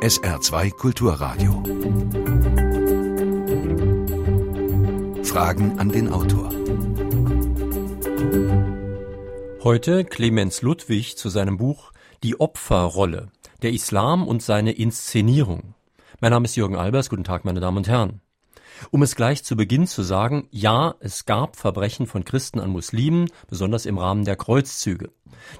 SR2 Kulturradio. Fragen an den Autor. Heute Clemens Ludwig zu seinem Buch Die Opferrolle, der Islam und seine Inszenierung. Mein Name ist Jürgen Albers, guten Tag meine Damen und Herren. Um es gleich zu Beginn zu sagen, ja, es gab Verbrechen von Christen an Muslimen, besonders im Rahmen der Kreuzzüge.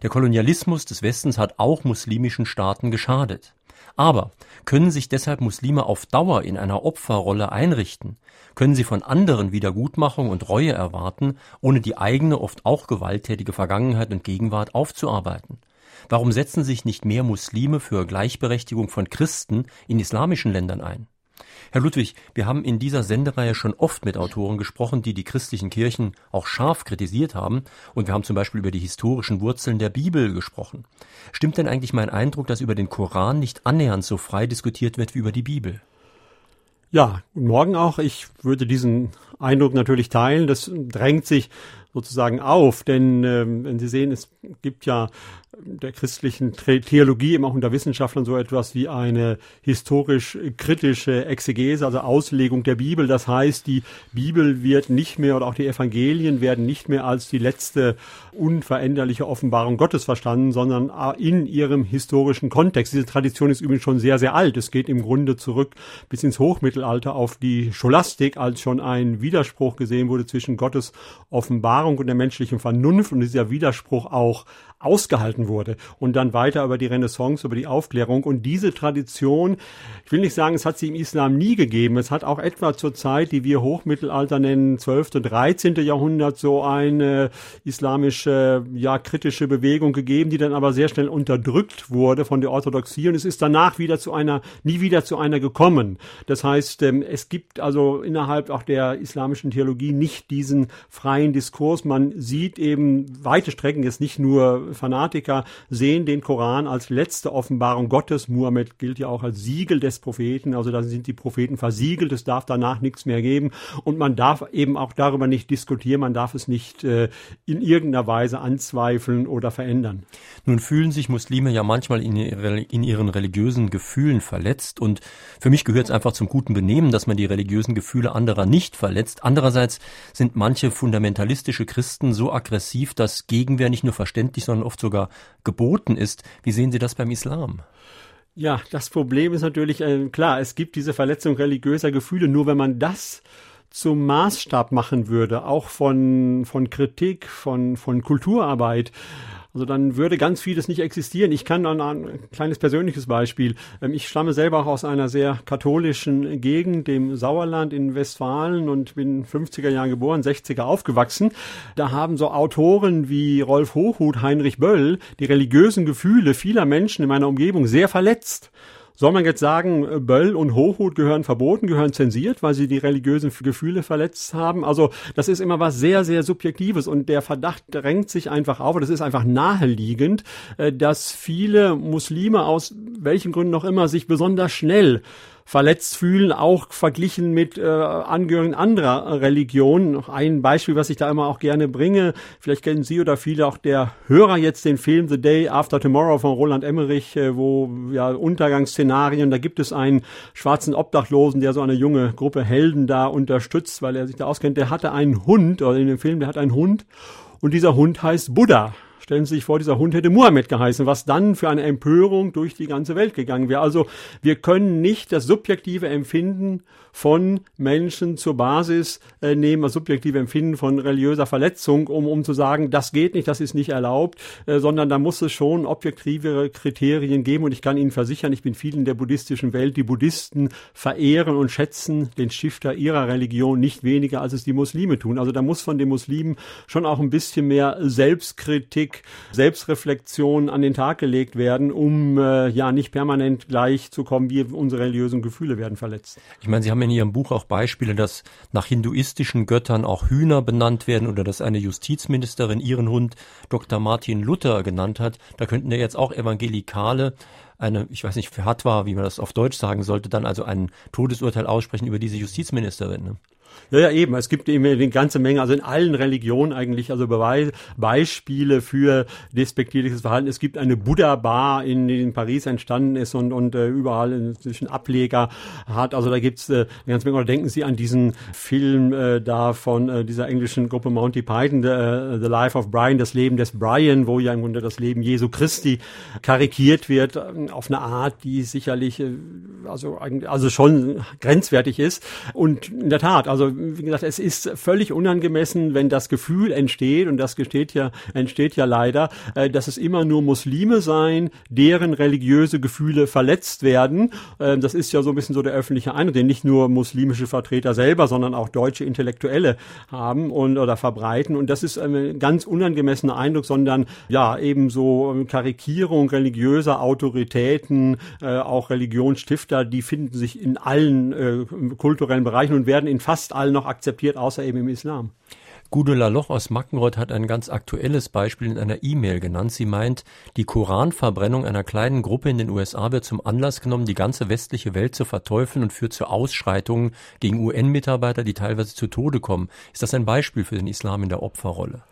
Der Kolonialismus des Westens hat auch muslimischen Staaten geschadet. Aber können sich deshalb Muslime auf Dauer in einer Opferrolle einrichten? Können sie von anderen Wiedergutmachung und Reue erwarten, ohne die eigene, oft auch gewalttätige Vergangenheit und Gegenwart aufzuarbeiten? Warum setzen sich nicht mehr Muslime für Gleichberechtigung von Christen in islamischen Ländern ein? Herr Ludwig, wir haben in dieser Sendereihe schon oft mit Autoren gesprochen, die die christlichen Kirchen auch scharf kritisiert haben. Und wir haben zum Beispiel über die historischen Wurzeln der Bibel gesprochen. Stimmt denn eigentlich mein Eindruck, dass über den Koran nicht annähernd so frei diskutiert wird wie über die Bibel? Ja, Morgen auch. Ich würde diesen Eindruck natürlich teilen. Das drängt sich sozusagen auf, denn ähm, wenn Sie sehen, es gibt ja der christlichen Theologie eben auch unter Wissenschaftlern so etwas wie eine historisch-kritische Exegese, also Auslegung der Bibel. Das heißt, die Bibel wird nicht mehr oder auch die Evangelien werden nicht mehr als die letzte unveränderliche Offenbarung Gottes verstanden, sondern in ihrem historischen Kontext. Diese Tradition ist übrigens schon sehr, sehr alt. Es geht im Grunde zurück bis ins Hochmittelalter auf die Scholastik, als schon ein Widerspruch gesehen wurde zwischen Gottes Offenbarung und der menschlichen Vernunft und dieser Widerspruch auch ausgehalten wurde und dann weiter über die Renaissance, über die Aufklärung und diese Tradition, ich will nicht sagen, es hat sie im Islam nie gegeben, es hat auch etwa zur Zeit, die wir Hochmittelalter nennen, 12. und 13. Jahrhundert so eine islamische, ja, kritische Bewegung gegeben, die dann aber sehr schnell unterdrückt wurde von der Orthodoxie und es ist danach wieder zu einer, nie wieder zu einer gekommen. Das heißt, ähm, es gibt also innerhalb auch der islamischen Theologie nicht diesen freien Diskurs, man sieht eben weite Strecken jetzt nicht nur Fanatiker sehen den Koran als letzte Offenbarung Gottes. Muhammad gilt ja auch als Siegel des Propheten, also da sind die Propheten versiegelt, es darf danach nichts mehr geben und man darf eben auch darüber nicht diskutieren, man darf es nicht äh, in irgendeiner Weise anzweifeln oder verändern. Nun fühlen sich Muslime ja manchmal in, in ihren religiösen Gefühlen verletzt und für mich gehört es einfach zum guten Benehmen, dass man die religiösen Gefühle anderer nicht verletzt. Andererseits sind manche fundamentalistische Christen so aggressiv, dass Gegenwehr nicht nur verständlich, sondern oft sogar geboten ist. Wie sehen Sie das beim Islam? Ja, das Problem ist natürlich, äh, klar, es gibt diese Verletzung religiöser Gefühle, nur wenn man das zum Maßstab machen würde, auch von, von Kritik, von, von Kulturarbeit, also dann würde ganz vieles nicht existieren. Ich kann dann ein kleines persönliches Beispiel. Ähm, ich stamme selber auch aus einer sehr katholischen Gegend, dem Sauerland in Westfalen und bin 50er Jahren geboren, 60er aufgewachsen. Da haben so Autoren wie Rolf Hochhuth, Heinrich Böll die religiösen Gefühle vieler Menschen in meiner Umgebung sehr verletzt. Soll man jetzt sagen, äh, Böll und Hochhut gehören verboten, gehören zensiert, weil sie die religiösen Gefühle verletzt haben? Also das ist immer was sehr, sehr Subjektives und der Verdacht drängt sich einfach auf, und das ist einfach naheliegend, äh, dass viele Muslime aus welchen Gründen noch immer sich besonders schnell verletzt fühlen, auch verglichen mit äh, Angehörigen anderer Religionen. Noch ein Beispiel, was ich da immer auch gerne bringe, vielleicht kennen Sie oder viele auch der Hörer jetzt den Film The Day After Tomorrow von Roland Emmerich, äh, wo ja Untergangsszenarien, da gibt es einen schwarzen Obdachlosen, der so eine junge Gruppe Helden da unterstützt, weil er sich da auskennt. Der hatte einen Hund, oder in dem Film, der hat einen Hund und dieser Hund heißt Buddha. Stellen Sie sich vor, dieser Hund hätte Muhammad geheißen, was dann für eine Empörung durch die ganze Welt gegangen wäre. Also wir können nicht das subjektive Empfinden von Menschen zur Basis äh, nehmen, das subjektive Empfinden von religiöser Verletzung, um, um zu sagen, das geht nicht, das ist nicht erlaubt, äh, sondern da muss es schon objektivere Kriterien geben. Und ich kann Ihnen versichern, ich bin viel in der buddhistischen Welt. Die Buddhisten verehren und schätzen den Stifter ihrer Religion nicht weniger, als es die Muslime tun. Also da muss von den Muslimen schon auch ein bisschen mehr Selbstkritik Selbstreflexion an den Tag gelegt werden, um äh, ja nicht permanent gleich zu kommen, wie unsere religiösen Gefühle werden verletzt. Ich meine, Sie haben in Ihrem Buch auch Beispiele, dass nach hinduistischen Göttern auch Hühner benannt werden oder dass eine Justizministerin ihren Hund Dr. Martin Luther genannt hat. Da könnten ja jetzt auch Evangelikale eine, ich weiß nicht, für Fatwa, wie man das auf Deutsch sagen sollte, dann also ein Todesurteil aussprechen über diese Justizministerin. Ne? Ja, ja, eben. Es gibt eben eine ganze Menge, also in allen Religionen eigentlich, also Beweis, Beispiele für despektierliches Verhalten. Es gibt eine Buddha-Bar, in, die in Paris entstanden ist und, und äh, überall inzwischen Ableger hat. Also da gibt's äh, eine ganze Menge. Oder denken Sie an diesen Film äh, da von äh, dieser englischen Gruppe Monty Python, The, uh, The Life of Brian, das Leben des Brian, wo ja im Grunde das Leben Jesu Christi karikiert wird, äh, auf eine Art, die sicherlich äh, also, also schon grenzwertig ist. Und in der Tat, also wie gesagt, es ist völlig unangemessen, wenn das Gefühl entsteht, und das gesteht ja, entsteht ja leider, äh, dass es immer nur Muslime seien, deren religiöse Gefühle verletzt werden. Äh, das ist ja so ein bisschen so der öffentliche Eindruck, den nicht nur muslimische Vertreter selber, sondern auch deutsche Intellektuelle haben und oder verbreiten. Und das ist ein ganz unangemessener Eindruck, sondern ja, eben so Karikierung religiöser Autoritäten, äh, auch Religionsstifter, die finden sich in allen äh, kulturellen Bereichen und werden in fast allen noch akzeptiert, außer eben im Islam. Gudula Loch aus Mackenroth hat ein ganz aktuelles Beispiel in einer E-Mail genannt. Sie meint, die Koranverbrennung einer kleinen Gruppe in den USA wird zum Anlass genommen, die ganze westliche Welt zu verteufeln und führt zu Ausschreitungen gegen UN-Mitarbeiter, die teilweise zu Tode kommen. Ist das ein Beispiel für den Islam in der Opferrolle?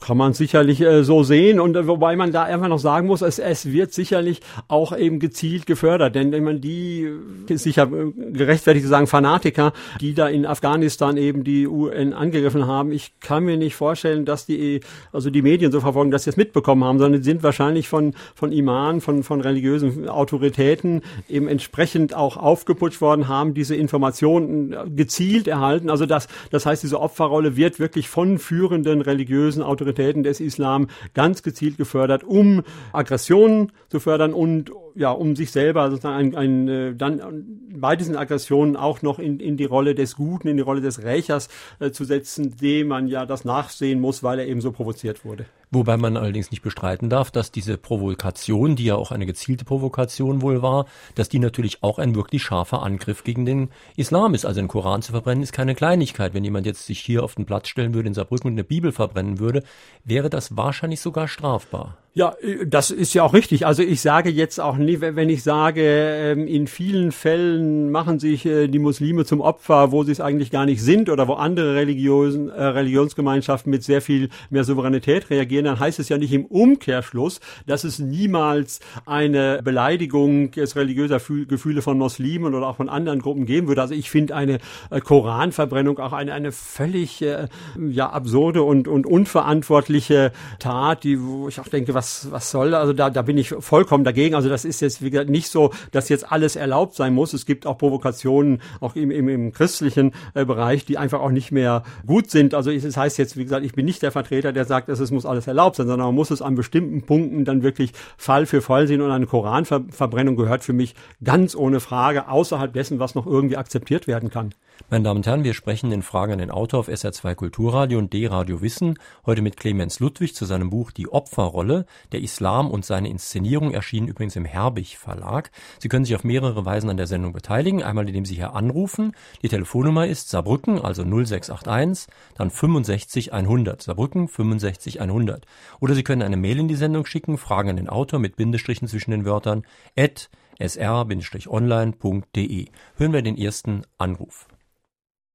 Kann man sicherlich äh, so sehen und äh, wobei man da einfach noch sagen muss, es, es wird sicherlich auch eben gezielt gefördert, denn wenn man die sicher äh, gerechtfertigt zu sagen Fanatiker, die da in Afghanistan eben die UN angegriffen haben, ich kann mir nicht vorstellen, dass die also die Medien so verfolgen, dass sie es mitbekommen haben, sondern sind wahrscheinlich von von Imamen, von von religiösen Autoritäten eben entsprechend auch aufgeputscht worden, haben diese Informationen gezielt erhalten. Also das das heißt, diese Opferrolle wird wirklich von führenden religiösen Autoritäten des Islam ganz gezielt gefördert, um Aggressionen zu fördern und ja, um sich selber sozusagen ein, ein, äh, dann bei diesen Aggressionen auch noch in, in die Rolle des Guten, in die Rolle des Rächers äh, zu setzen, dem man ja das nachsehen muss, weil er eben so provoziert wurde. Wobei man allerdings nicht bestreiten darf, dass diese Provokation, die ja auch eine gezielte Provokation wohl war, dass die natürlich auch ein wirklich scharfer Angriff gegen den Islam ist. Also den Koran zu verbrennen ist keine Kleinigkeit. Wenn jemand jetzt sich hier auf den Platz stellen würde in Saarbrücken und eine Bibel verbrennen würde, wäre das wahrscheinlich sogar strafbar. Ja, äh, das ist ja auch richtig. Also ich sage jetzt auch nicht, wenn ich sage, ähm, in vielen Fällen machen sich äh, die Muslime zum Opfer, wo sie es eigentlich gar nicht sind oder wo andere Religion, äh, Religionsgemeinschaften mit sehr viel mehr Souveränität reagieren, dann heißt es ja nicht im Umkehrschluss, dass es niemals eine Beleidigung des religiöser Gefühle von Muslimen oder auch von anderen Gruppen geben würde. Also ich finde eine Koranverbrennung auch eine, eine völlig ja absurde und, und unverantwortliche Tat, die, wo ich auch denke, was was, was soll, also da, da bin ich vollkommen dagegen. Also das ist jetzt, wie gesagt, nicht so, dass jetzt alles erlaubt sein muss. Es gibt auch Provokationen, auch im, im, im christlichen äh, Bereich, die einfach auch nicht mehr gut sind. Also es das heißt jetzt, wie gesagt, ich bin nicht der Vertreter, der sagt, dass es muss alles erlaubt sein, sondern man muss es an bestimmten Punkten dann wirklich Fall für Fall sehen und eine Koranverbrennung gehört für mich ganz ohne Frage außerhalb dessen, was noch irgendwie akzeptiert werden kann. Meine Damen und Herren, wir sprechen in Fragen an den Autor auf SR2 Kulturradio und D-Radio Wissen, heute mit Clemens Ludwig zu seinem Buch Die Opferrolle, der Islam und seine Inszenierung erschienen übrigens im Herbig Verlag. Sie können sich auf mehrere Weisen an der Sendung beteiligen, einmal indem Sie hier anrufen. Die Telefonnummer ist Saarbrücken, also 0681, dann 65 100, Saarbrücken 65 100. Oder Sie können eine Mail in die Sendung schicken, Fragen an den Autor mit Bindestrichen zwischen den Wörtern, at sr-online.de. Hören wir den ersten Anruf.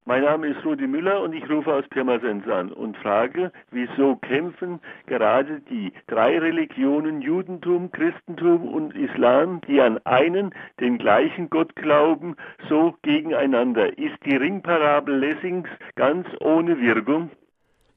Mein Name ist Rudi Müller und ich rufe aus Pirmasens an und frage, wieso kämpfen gerade die drei Religionen Judentum, Christentum und Islam, die an einen, den gleichen Gott glauben, so gegeneinander? Ist die Ringparabel Lessings ganz ohne Wirkung?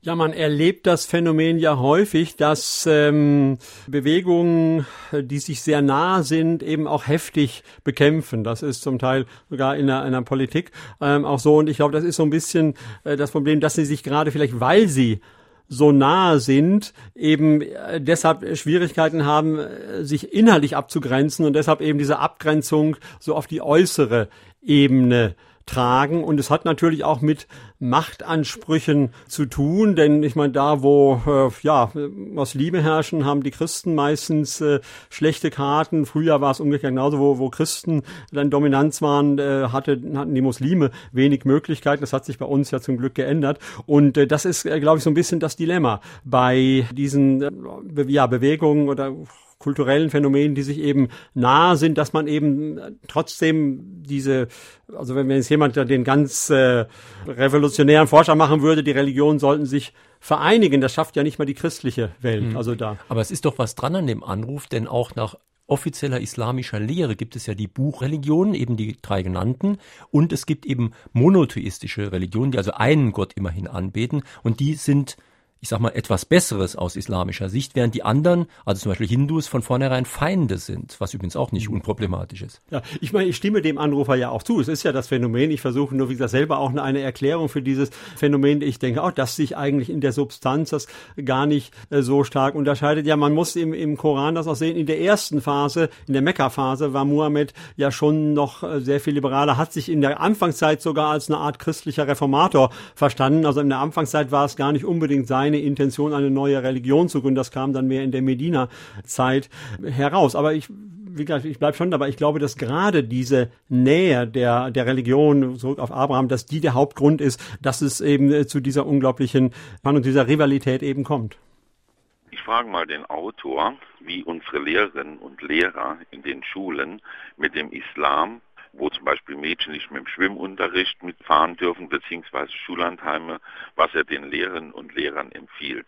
Ja, man erlebt das Phänomen ja häufig, dass ähm, Bewegungen, die sich sehr nah sind, eben auch heftig bekämpfen. Das ist zum Teil sogar in der, in der Politik ähm, auch so. Und ich glaube, das ist so ein bisschen äh, das Problem, dass sie sich gerade vielleicht, weil sie so nahe sind, eben äh, deshalb Schwierigkeiten haben, äh, sich inhaltlich abzugrenzen und deshalb eben diese Abgrenzung so auf die äußere Ebene tragen. Und es hat natürlich auch mit Machtansprüchen zu tun, denn ich meine, da wo äh, ja Muslime herrschen, haben die Christen meistens äh, schlechte Karten. Früher war es umgekehrt genauso, wo, wo Christen dann Dominanz waren, äh, hatte, hatten die Muslime wenig Möglichkeiten. Das hat sich bei uns ja zum Glück geändert. Und äh, das ist, äh, glaube ich, so ein bisschen das Dilemma bei diesen äh, ja, Bewegungen oder kulturellen Phänomenen, die sich eben nahe sind, dass man eben trotzdem diese, also wenn jetzt jemand den ganz äh, revolutionären Forscher machen würde, die Religionen sollten sich vereinigen. Das schafft ja nicht mal die christliche Welt. Mhm. Also da. Aber es ist doch was dran an dem Anruf, denn auch nach offizieller islamischer Lehre gibt es ja die Buchreligionen, eben die drei genannten, und es gibt eben monotheistische Religionen, die also einen Gott immerhin anbeten, und die sind ich sag mal, etwas Besseres aus islamischer Sicht, während die anderen, also zum Beispiel Hindus, von vornherein Feinde sind, was übrigens auch nicht unproblematisch ist. Ja, ich meine, ich stimme dem Anrufer ja auch zu. Es ist ja das Phänomen. Ich versuche nur, wie gesagt, selber auch eine Erklärung für dieses Phänomen. Ich denke auch, dass sich eigentlich in der Substanz das gar nicht äh, so stark unterscheidet. Ja, man muss im, im Koran das auch sehen. In der ersten Phase, in der Mekka-Phase, war Muhammad ja schon noch äh, sehr viel liberaler, hat sich in der Anfangszeit sogar als eine Art christlicher Reformator verstanden. Also in der Anfangszeit war es gar nicht unbedingt sein keine Intention, eine neue Religion zu gründen. Das kam dann mehr in der Medina-Zeit heraus. Aber ich wie gesagt, ich bleibe schon dabei. Ich glaube, dass gerade diese Nähe der, der Religion zurück auf Abraham, dass die der Hauptgrund ist, dass es eben zu dieser unglaublichen Spannung, dieser Rivalität eben kommt. Ich frage mal den Autor, wie unsere Lehrerinnen und Lehrer in den Schulen mit dem Islam wo zum Beispiel Mädchen nicht mit dem Schwimmunterricht mitfahren dürfen, beziehungsweise Schullandheime, was er den Lehrerinnen und Lehrern empfiehlt.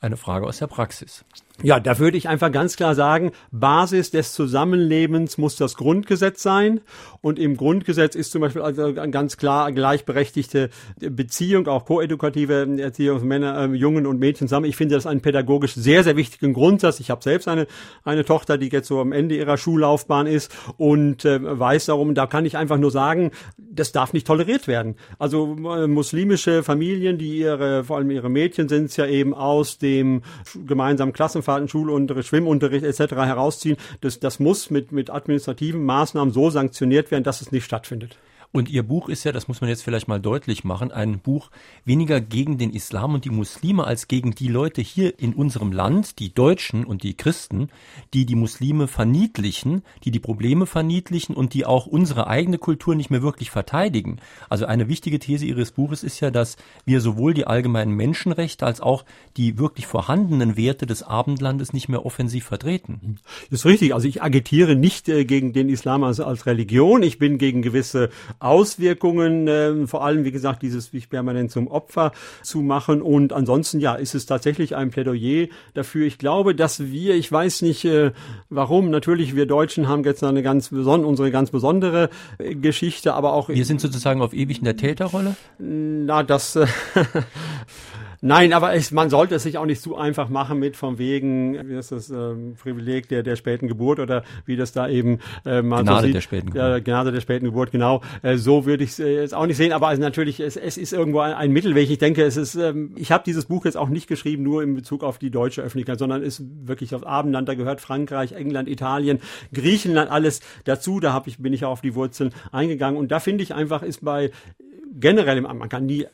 Eine Frage aus der Praxis. Ja, da würde ich einfach ganz klar sagen, Basis des Zusammenlebens muss das Grundgesetz sein. Und im Grundgesetz ist zum Beispiel also ganz klar gleichberechtigte Beziehung, auch koedukative Erziehung von Männern, äh, Jungen und Mädchen zusammen. Ich finde das einen pädagogisch sehr, sehr wichtigen Grundsatz. Ich habe selbst eine, eine Tochter, die jetzt so am Ende ihrer Schullaufbahn ist und äh, weiß darum, da kann ich einfach nur sagen, das darf nicht toleriert werden. Also äh, muslimische Familien, die ihre, vor allem ihre Mädchen sind es ja eben aus dem gemeinsamen Klassenfahrt Klassenfahrten, Schulunterricht, Schwimmunterricht etc. herausziehen. Das, das muss mit, mit administrativen Maßnahmen so sanktioniert werden, dass es nicht stattfindet. Und Ihr Buch ist ja, das muss man jetzt vielleicht mal deutlich machen, ein Buch weniger gegen den Islam und die Muslime als gegen die Leute hier in unserem Land, die Deutschen und die Christen, die die Muslime verniedlichen, die die Probleme verniedlichen und die auch unsere eigene Kultur nicht mehr wirklich verteidigen. Also eine wichtige These Ihres Buches ist ja, dass wir sowohl die allgemeinen Menschenrechte als auch die wirklich vorhandenen Werte des Abendlandes nicht mehr offensiv vertreten. Das ist richtig. Also ich agitiere nicht äh, gegen den Islam als, als Religion. Ich bin gegen gewisse Auswirkungen, äh, vor allem, wie gesagt, dieses sich permanent zum Opfer zu machen. Und ansonsten, ja, ist es tatsächlich ein Plädoyer dafür. Ich glaube, dass wir, ich weiß nicht äh, warum, natürlich, wir Deutschen haben jetzt eine ganz besondere, unsere ganz besondere äh, Geschichte, aber auch. Wir sind sozusagen auf ewig in der Täterrolle? Na, das. Äh, Nein, aber es, man sollte es sich auch nicht zu einfach machen mit von wegen, wie ist das ähm, Privileg der, der späten Geburt oder wie das da eben äh, man Gnade so sieht. der späten Geburt. Ja, Gnade der späten Geburt, genau. Äh, so würde ich es äh, jetzt auch nicht sehen, aber also natürlich, es, es ist irgendwo ein, ein Mittelweg. Ich denke, es ist, ähm, ich habe dieses Buch jetzt auch nicht geschrieben nur in Bezug auf die deutsche Öffentlichkeit, sondern ist wirklich auf Abendland, da gehört Frankreich, England, Italien, Griechenland, alles dazu. Da hab ich, bin ich auch auf die Wurzeln eingegangen. Und da finde ich einfach, ist bei generell, man kann nie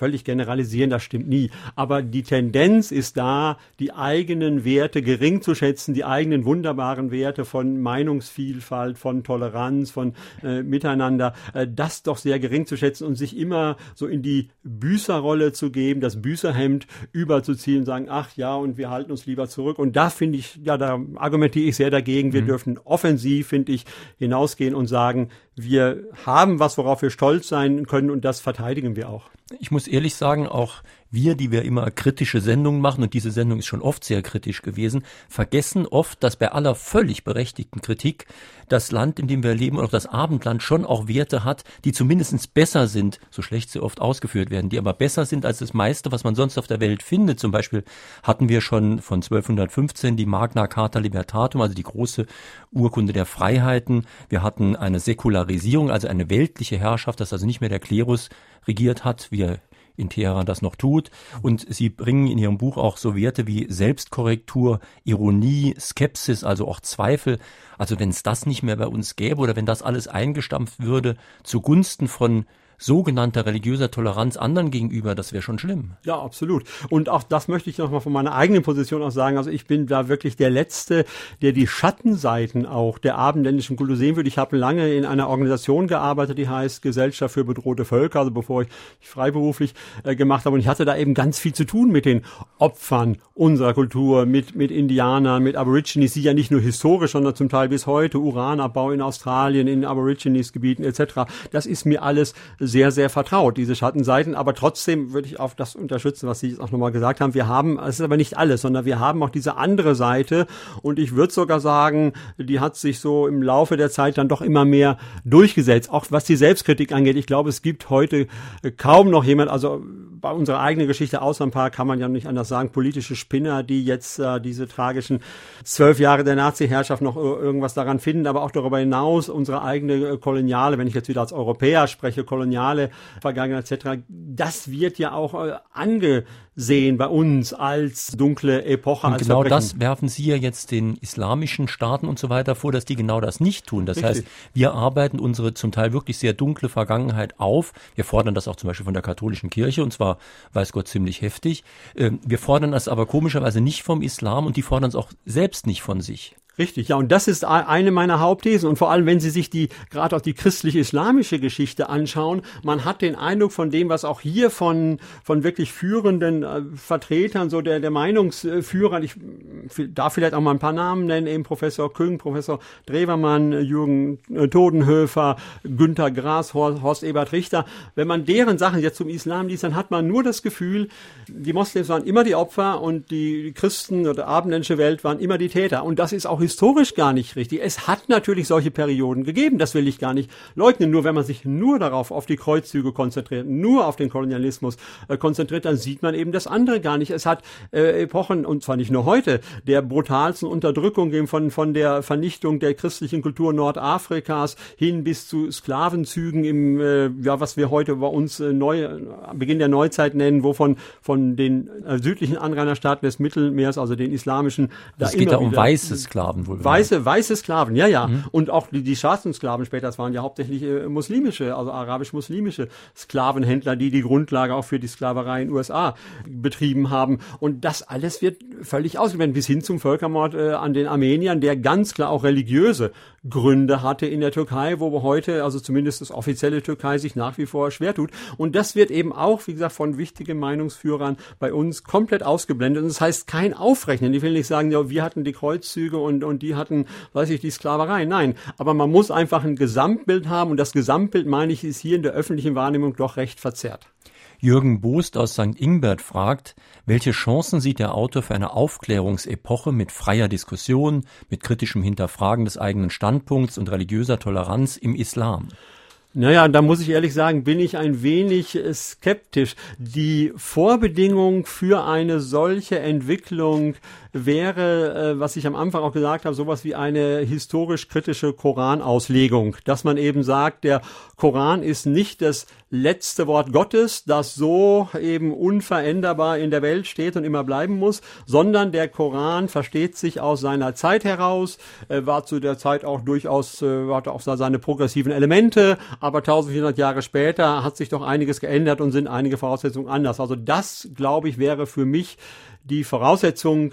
völlig generalisieren, das stimmt nie. Aber die Tendenz ist da, die eigenen Werte gering zu schätzen, die eigenen wunderbaren Werte von Meinungsvielfalt, von Toleranz, von äh, Miteinander, äh, das doch sehr gering zu schätzen und sich immer so in die Büßerrolle zu geben, das Büßerhemd überzuziehen und sagen, ach ja, und wir halten uns lieber zurück. Und da finde ich, ja, da argumentiere ich sehr dagegen. Wir mhm. dürfen offensiv, finde ich, hinausgehen und sagen, wir haben was, worauf wir stolz sein können und das verteidigen wir auch. Ich muss ehrlich sagen, auch wir, die wir immer kritische Sendungen machen, und diese Sendung ist schon oft sehr kritisch gewesen, vergessen oft, dass bei aller völlig berechtigten Kritik das Land, in dem wir leben, oder auch das Abendland schon auch Werte hat, die zumindestens besser sind, so schlecht sie oft ausgeführt werden, die aber besser sind als das meiste, was man sonst auf der Welt findet. Zum Beispiel hatten wir schon von 1215 die Magna Carta Libertatum, also die große Urkunde der Freiheiten. Wir hatten eine Säkularisierung, also eine weltliche Herrschaft, dass also nicht mehr der Klerus regiert hat, wie er in Teheran das noch tut. Und sie bringen in ihrem Buch auch so Werte wie Selbstkorrektur, Ironie, Skepsis, also auch Zweifel. Also wenn es das nicht mehr bei uns gäbe oder wenn das alles eingestampft würde zugunsten von sogenannter religiöser Toleranz anderen gegenüber, das wäre schon schlimm. Ja, absolut. Und auch das möchte ich nochmal von meiner eigenen Position aus sagen. Also ich bin da wirklich der Letzte, der die Schattenseiten auch der abendländischen Kultur sehen würde. Ich habe lange in einer Organisation gearbeitet, die heißt Gesellschaft für bedrohte Völker, also bevor ich freiberuflich äh, gemacht habe. Und ich hatte da eben ganz viel zu tun mit den Opfern unserer Kultur, mit, mit Indianern, mit Aborigines, die ja nicht nur historisch, sondern zum Teil bis heute Uranabbau in Australien, in Aborigines-Gebieten etc. Das ist mir alles sehr, sehr vertraut, diese Schattenseiten. Aber trotzdem würde ich auf das unterstützen, was Sie jetzt auch nochmal gesagt haben. Wir haben, es ist aber nicht alles, sondern wir haben auch diese andere Seite. Und ich würde sogar sagen, die hat sich so im Laufe der Zeit dann doch immer mehr durchgesetzt. Auch was die Selbstkritik angeht. Ich glaube, es gibt heute kaum noch jemand, also bei unserer eigenen Geschichte außer ein paar kann man ja nicht anders sagen, politische Spinner, die jetzt äh, diese tragischen zwölf Jahre der Nazi-Herrschaft noch irgendwas daran finden, aber auch darüber hinaus unsere eigene äh, koloniale, wenn ich jetzt wieder als Europäer spreche, koloniale Vergangenheit etc., das wird ja auch äh, ange sehen bei uns als dunkle Epoche. Und als genau Verbrechen. das werfen Sie ja jetzt den islamischen Staaten und so weiter vor, dass die genau das nicht tun. Das Richtig. heißt, wir arbeiten unsere zum Teil wirklich sehr dunkle Vergangenheit auf. Wir fordern das auch zum Beispiel von der katholischen Kirche und zwar, weiß Gott, ziemlich heftig. Ähm, wir fordern das aber komischerweise nicht vom Islam und die fordern es auch selbst nicht von sich. Richtig, ja, und das ist eine meiner Hauptthesen. Und vor allem, wenn Sie sich die, gerade auch die christlich-islamische Geschichte anschauen, man hat den Eindruck von dem, was auch hier von, von wirklich führenden äh, Vertretern, so der, der Meinungsführer, ich darf vielleicht auch mal ein paar Namen nennen, eben Professor Küng, Professor Drewermann, Jürgen äh, Todenhöfer, Günther Grass, Horst, Horst Ebert Richter. Wenn man deren Sachen jetzt zum Islam liest, dann hat man nur das Gefühl, die Moslems waren immer die Opfer und die Christen oder abendländische Welt waren immer die Täter. Und das ist auch historisch gar nicht richtig. Es hat natürlich solche Perioden gegeben, das will ich gar nicht leugnen. Nur wenn man sich nur darauf, auf die Kreuzzüge konzentriert, nur auf den Kolonialismus äh, konzentriert, dann sieht man eben das andere gar nicht. Es hat äh, Epochen, und zwar nicht nur heute, der brutalsten Unterdrückung eben von, von der Vernichtung der christlichen Kultur Nordafrikas hin bis zu Sklavenzügen im, äh, ja, was wir heute bei uns äh, neu, Beginn der Neuzeit nennen, wovon von den äh, südlichen Anrainerstaaten des Mittelmeers, also den islamischen, da es geht da um weiße Sklaven. Sklaven wohl. Weiße, weiße Sklaven, ja, ja. Mhm. Und auch die, die schwarzen Sklaven später, das waren ja hauptsächlich äh, muslimische, also arabisch-muslimische Sklavenhändler, die die Grundlage auch für die Sklaverei in den USA betrieben haben. Und das alles wird völlig ausgeblendet, bis hin zum Völkermord äh, an den Armeniern, der ganz klar auch religiöse Gründe hatte in der Türkei, wo heute, also zumindest das offizielle Türkei, sich nach wie vor schwer tut. Und das wird eben auch, wie gesagt, von wichtigen Meinungsführern bei uns komplett ausgeblendet. Und das heißt kein Aufrechnen. Ich will nicht sagen, ja, wir hatten die Kreuzzüge und, und die hatten, weiß ich, die Sklaverei. Nein, aber man muss einfach ein Gesamtbild haben. Und das Gesamtbild, meine ich, ist hier in der öffentlichen Wahrnehmung doch recht verzerrt. Jürgen Boost aus St. Ingbert fragt, welche Chancen sieht der Autor für eine Aufklärungsepoche mit freier Diskussion, mit kritischem Hinterfragen des eigenen Standpunkts und religiöser Toleranz im Islam? Naja, da muss ich ehrlich sagen, bin ich ein wenig skeptisch. Die Vorbedingung für eine solche Entwicklung wäre, äh, was ich am Anfang auch gesagt habe, sowas wie eine historisch-kritische Koranauslegung, dass man eben sagt, der Koran ist nicht das letzte Wort Gottes, das so eben unveränderbar in der Welt steht und immer bleiben muss, sondern der Koran versteht sich aus seiner Zeit heraus, äh, war zu der Zeit auch durchaus, äh, hatte auch seine progressiven Elemente, aber 1400 Jahre später hat sich doch einiges geändert und sind einige Voraussetzungen anders. Also das, glaube ich, wäre für mich die Voraussetzung,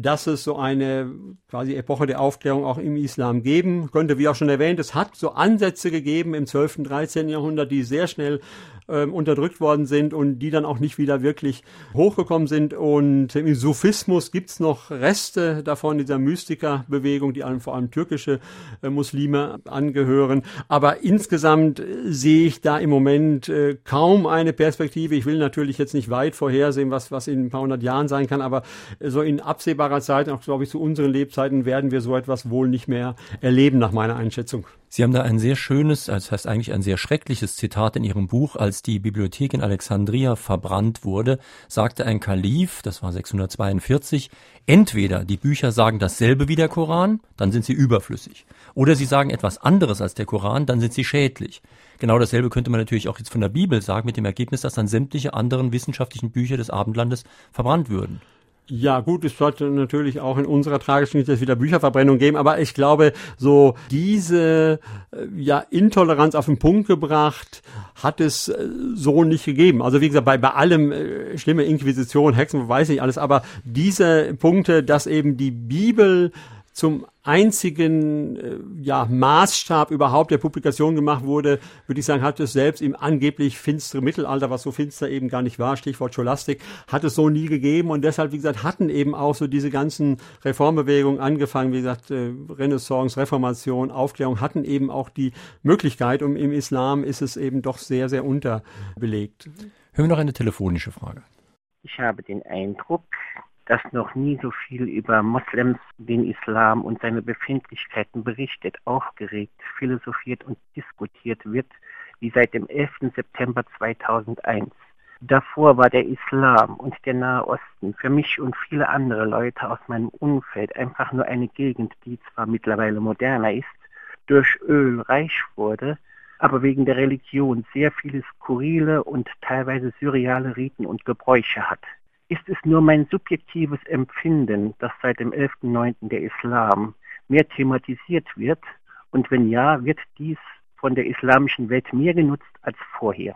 dass es so eine quasi Epoche der Aufklärung auch im Islam geben könnte. Wie auch schon erwähnt, es hat so Ansätze gegeben im 12., 13. Jahrhundert, die sehr schnell ähm, unterdrückt worden sind und die dann auch nicht wieder wirklich hochgekommen sind. Und im Sufismus gibt's noch Reste davon, dieser Mystikerbewegung, die vor allem türkische äh, Muslime angehören. Aber insgesamt äh, sehe ich da im Moment äh, kaum eine Perspektive. Ich will natürlich jetzt nicht weit vorhersehen, was, was in ein paar hundert Jahren sein kann, aber so in absehbarer Zeit, auch glaube ich zu unseren Lebzeiten, werden wir so etwas wohl nicht mehr erleben, nach meiner Einschätzung. Sie haben da ein sehr schönes, das heißt eigentlich ein sehr schreckliches Zitat in Ihrem Buch. Als die Bibliothek in Alexandria verbrannt wurde, sagte ein Kalif, das war 642, entweder die Bücher sagen dasselbe wie der Koran, dann sind sie überflüssig. Oder sie sagen etwas anderes als der Koran, dann sind sie schädlich. Genau dasselbe könnte man natürlich auch jetzt von der Bibel sagen, mit dem Ergebnis, dass dann sämtliche anderen wissenschaftlichen Bücher des Abendlandes verbrannt würden. Ja, gut, es wird natürlich auch in unserer tragischen Geschichte wieder Bücherverbrennung geben, aber ich glaube, so diese äh, ja Intoleranz auf den Punkt gebracht hat es äh, so nicht gegeben. Also wie gesagt, bei, bei allem äh, schlimme Inquisition, Hexen, weiß ich alles, aber diese Punkte, dass eben die Bibel zum einzigen äh, ja, Maßstab überhaupt der Publikation gemacht wurde, würde ich sagen, hat es selbst im angeblich finstere Mittelalter, was so finster eben gar nicht war, Stichwort Scholastik, hat es so nie gegeben und deshalb, wie gesagt, hatten eben auch so diese ganzen Reformbewegungen angefangen, wie gesagt, äh, Renaissance, Reformation, Aufklärung, hatten eben auch die Möglichkeit und im Islam ist es eben doch sehr, sehr unterbelegt. Hören wir noch eine telefonische Frage. Ich habe den Eindruck, dass noch nie so viel über Moslems, den Islam und seine Befindlichkeiten berichtet, aufgeregt, philosophiert und diskutiert wird, wie seit dem 11. September 2001. Davor war der Islam und der Nahe Osten für mich und viele andere Leute aus meinem Umfeld einfach nur eine Gegend, die zwar mittlerweile moderner ist, durch Öl reich wurde, aber wegen der Religion sehr viele skurrile und teilweise surreale Riten und Gebräuche hat. Ist es nur mein subjektives Empfinden, dass seit dem 11.9. der Islam mehr thematisiert wird? Und wenn ja, wird dies von der islamischen Welt mehr genutzt als vorher?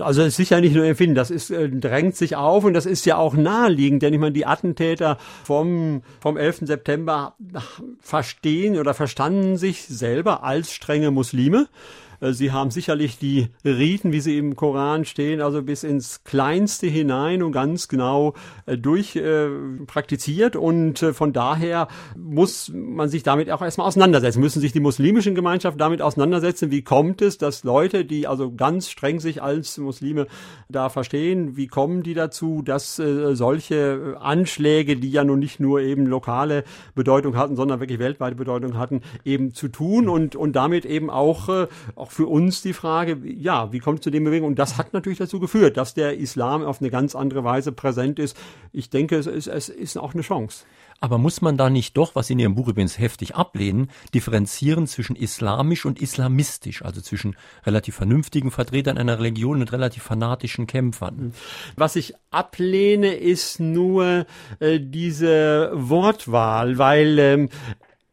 Also es ist ja nicht nur Empfinden, das ist, äh, drängt sich auf und das ist ja auch naheliegend, denn ich meine, die Attentäter vom, vom 11. September verstehen oder verstanden sich selber als strenge Muslime. Äh, sie haben sicherlich die Riten, wie sie im Koran stehen, also bis ins Kleinste hinein und ganz genau äh, durch äh, praktiziert. Und von daher muss man sich damit auch erstmal auseinandersetzen. Müssen sich die muslimischen Gemeinschaften damit auseinandersetzen, wie kommt es, dass Leute, die also ganz streng sich als Muslime da verstehen, wie kommen die dazu, dass solche Anschläge, die ja nun nicht nur eben lokale Bedeutung hatten, sondern wirklich weltweite Bedeutung hatten, eben zu tun und, und damit eben auch auch für uns die Frage, ja, wie kommt es zu den Bewegungen? Und das hat natürlich dazu geführt, dass der Islam auf eine ganz andere Weise präsent ist. Ich denke, es ist, es ist auch eine Chance. Aber muss man da nicht doch, was Sie in Ihrem Buch übrigens heftig ablehnen, differenzieren zwischen islamisch und islamistisch, also zwischen relativ vernünftigen Vertretern einer Religion und relativ fanatischen Kämpfern? Was ich ablehne, ist nur äh, diese Wortwahl, weil ähm,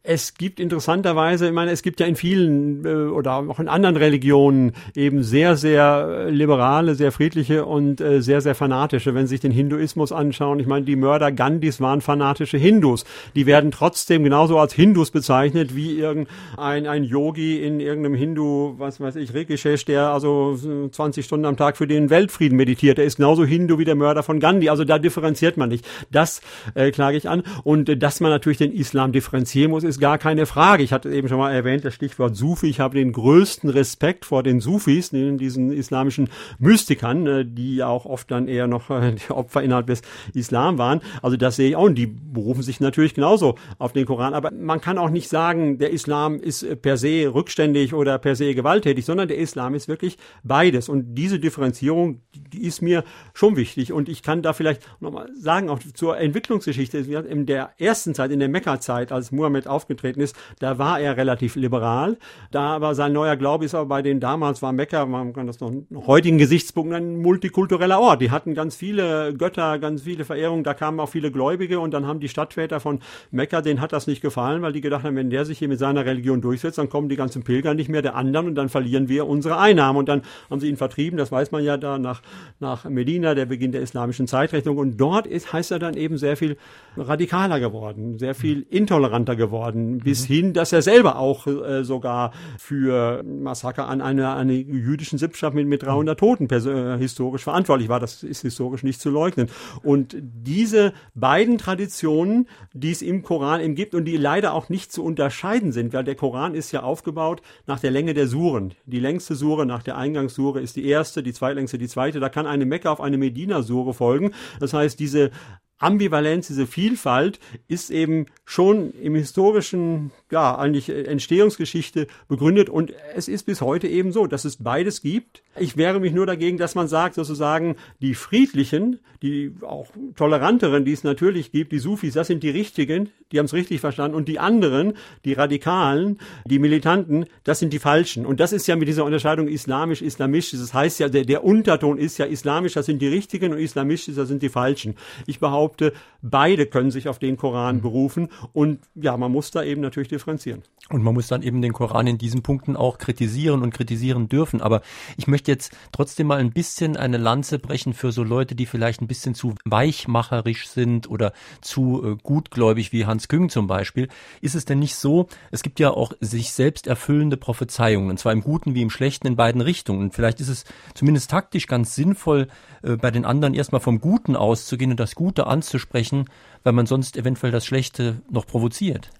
es gibt interessanterweise, ich meine, es gibt ja in vielen äh, oder auch in anderen Religionen eben sehr, sehr liberale, sehr friedliche und äh, sehr, sehr fanatische. Wenn Sie sich den Hinduismus anschauen, ich meine, die Mörder Gandhis waren fanatische Hindus. Die werden trotzdem genauso als Hindus bezeichnet wie irgendein ein Yogi in irgendeinem Hindu, was weiß ich, Rikishesh, der also 20 Stunden am Tag für den Weltfrieden meditiert. Der ist genauso Hindu wie der Mörder von Gandhi. Also da differenziert man nicht. Das äh, klage ich an. Und äh, dass man natürlich den Islam differenzieren muss, ist ist gar keine Frage. Ich hatte eben schon mal erwähnt, das Stichwort Sufi. Ich habe den größten Respekt vor den Sufis, diesen islamischen Mystikern, äh, die auch oft dann eher noch äh, Opfer innerhalb des Islam waren. Also das sehe ich auch. Und die berufen sich natürlich genauso auf den Koran. Aber man kann auch nicht sagen, der Islam ist per se rückständig oder per se gewalttätig, sondern der Islam ist wirklich beides. Und diese Differenzierung, die ist mir schon wichtig. Und ich kann da vielleicht nochmal sagen, auch zur Entwicklungsgeschichte, in der ersten Zeit, in der Mekka-Zeit, als Muhammad auf aufgetreten ist, da war er relativ liberal. Da aber sein neuer Glaube ist aber bei den damals war Mekka, man kann das noch heutigen Gesichtspunkten ein multikultureller Ort. Die hatten ganz viele Götter, ganz viele Verehrungen, da kamen auch viele Gläubige und dann haben die Stadtväter von Mekka, denen hat das nicht gefallen, weil die gedacht haben, wenn der sich hier mit seiner Religion durchsetzt, dann kommen die ganzen Pilger nicht mehr der anderen und dann verlieren wir unsere Einnahmen und dann haben sie ihn vertrieben, das weiß man ja da nach, nach Medina, der Beginn der islamischen Zeitrechnung und dort ist, heißt er dann eben sehr viel radikaler geworden, sehr viel intoleranter geworden worden, bis mhm. hin, dass er selber auch äh, sogar für Massaker an einer, einer jüdischen Sippschaft mit, mit 300 Toten äh, historisch verantwortlich war. Das ist historisch nicht zu leugnen. Und diese beiden Traditionen, die es im Koran eben gibt und die leider auch nicht zu unterscheiden sind, weil der Koran ist ja aufgebaut nach der Länge der Suren. Die längste Sure nach der Eingangssure ist die erste, die zweitlängste die zweite. Da kann eine Mekka auf eine Medina-Sure folgen. Das heißt, diese Ambivalenz, diese Vielfalt ist eben schon im historischen, ja, eigentlich Entstehungsgeschichte begründet und es ist bis heute eben so, dass es beides gibt. Ich wehre mich nur dagegen, dass man sagt, sozusagen, die friedlichen, die auch toleranteren, die es natürlich gibt, die Sufis, das sind die richtigen, die haben es richtig verstanden und die anderen, die Radikalen, die Militanten, das sind die Falschen. Und das ist ja mit dieser Unterscheidung islamisch-islamisch, das heißt ja, der, der Unterton ist ja islamisch, das sind die Richtigen und islamistisch, das sind die Falschen. Ich behaupte, beide können sich auf den Koran berufen und ja, man muss da eben natürlich differenzieren. Und man muss dann eben den Koran in diesen Punkten auch kritisieren und kritisieren dürfen. Aber ich möchte jetzt trotzdem mal ein bisschen eine Lanze brechen für so Leute, die vielleicht ein bisschen zu weichmacherisch sind oder zu äh, gutgläubig wie Hans Küng zum Beispiel. Ist es denn nicht so, es gibt ja auch sich selbst erfüllende Prophezeiungen, und zwar im Guten wie im Schlechten in beiden Richtungen. Und vielleicht ist es zumindest taktisch ganz sinnvoll, äh, bei den anderen erstmal vom Guten auszugehen und das Gute anzusprechen, weil man sonst eventuell das Schlechte noch provoziert.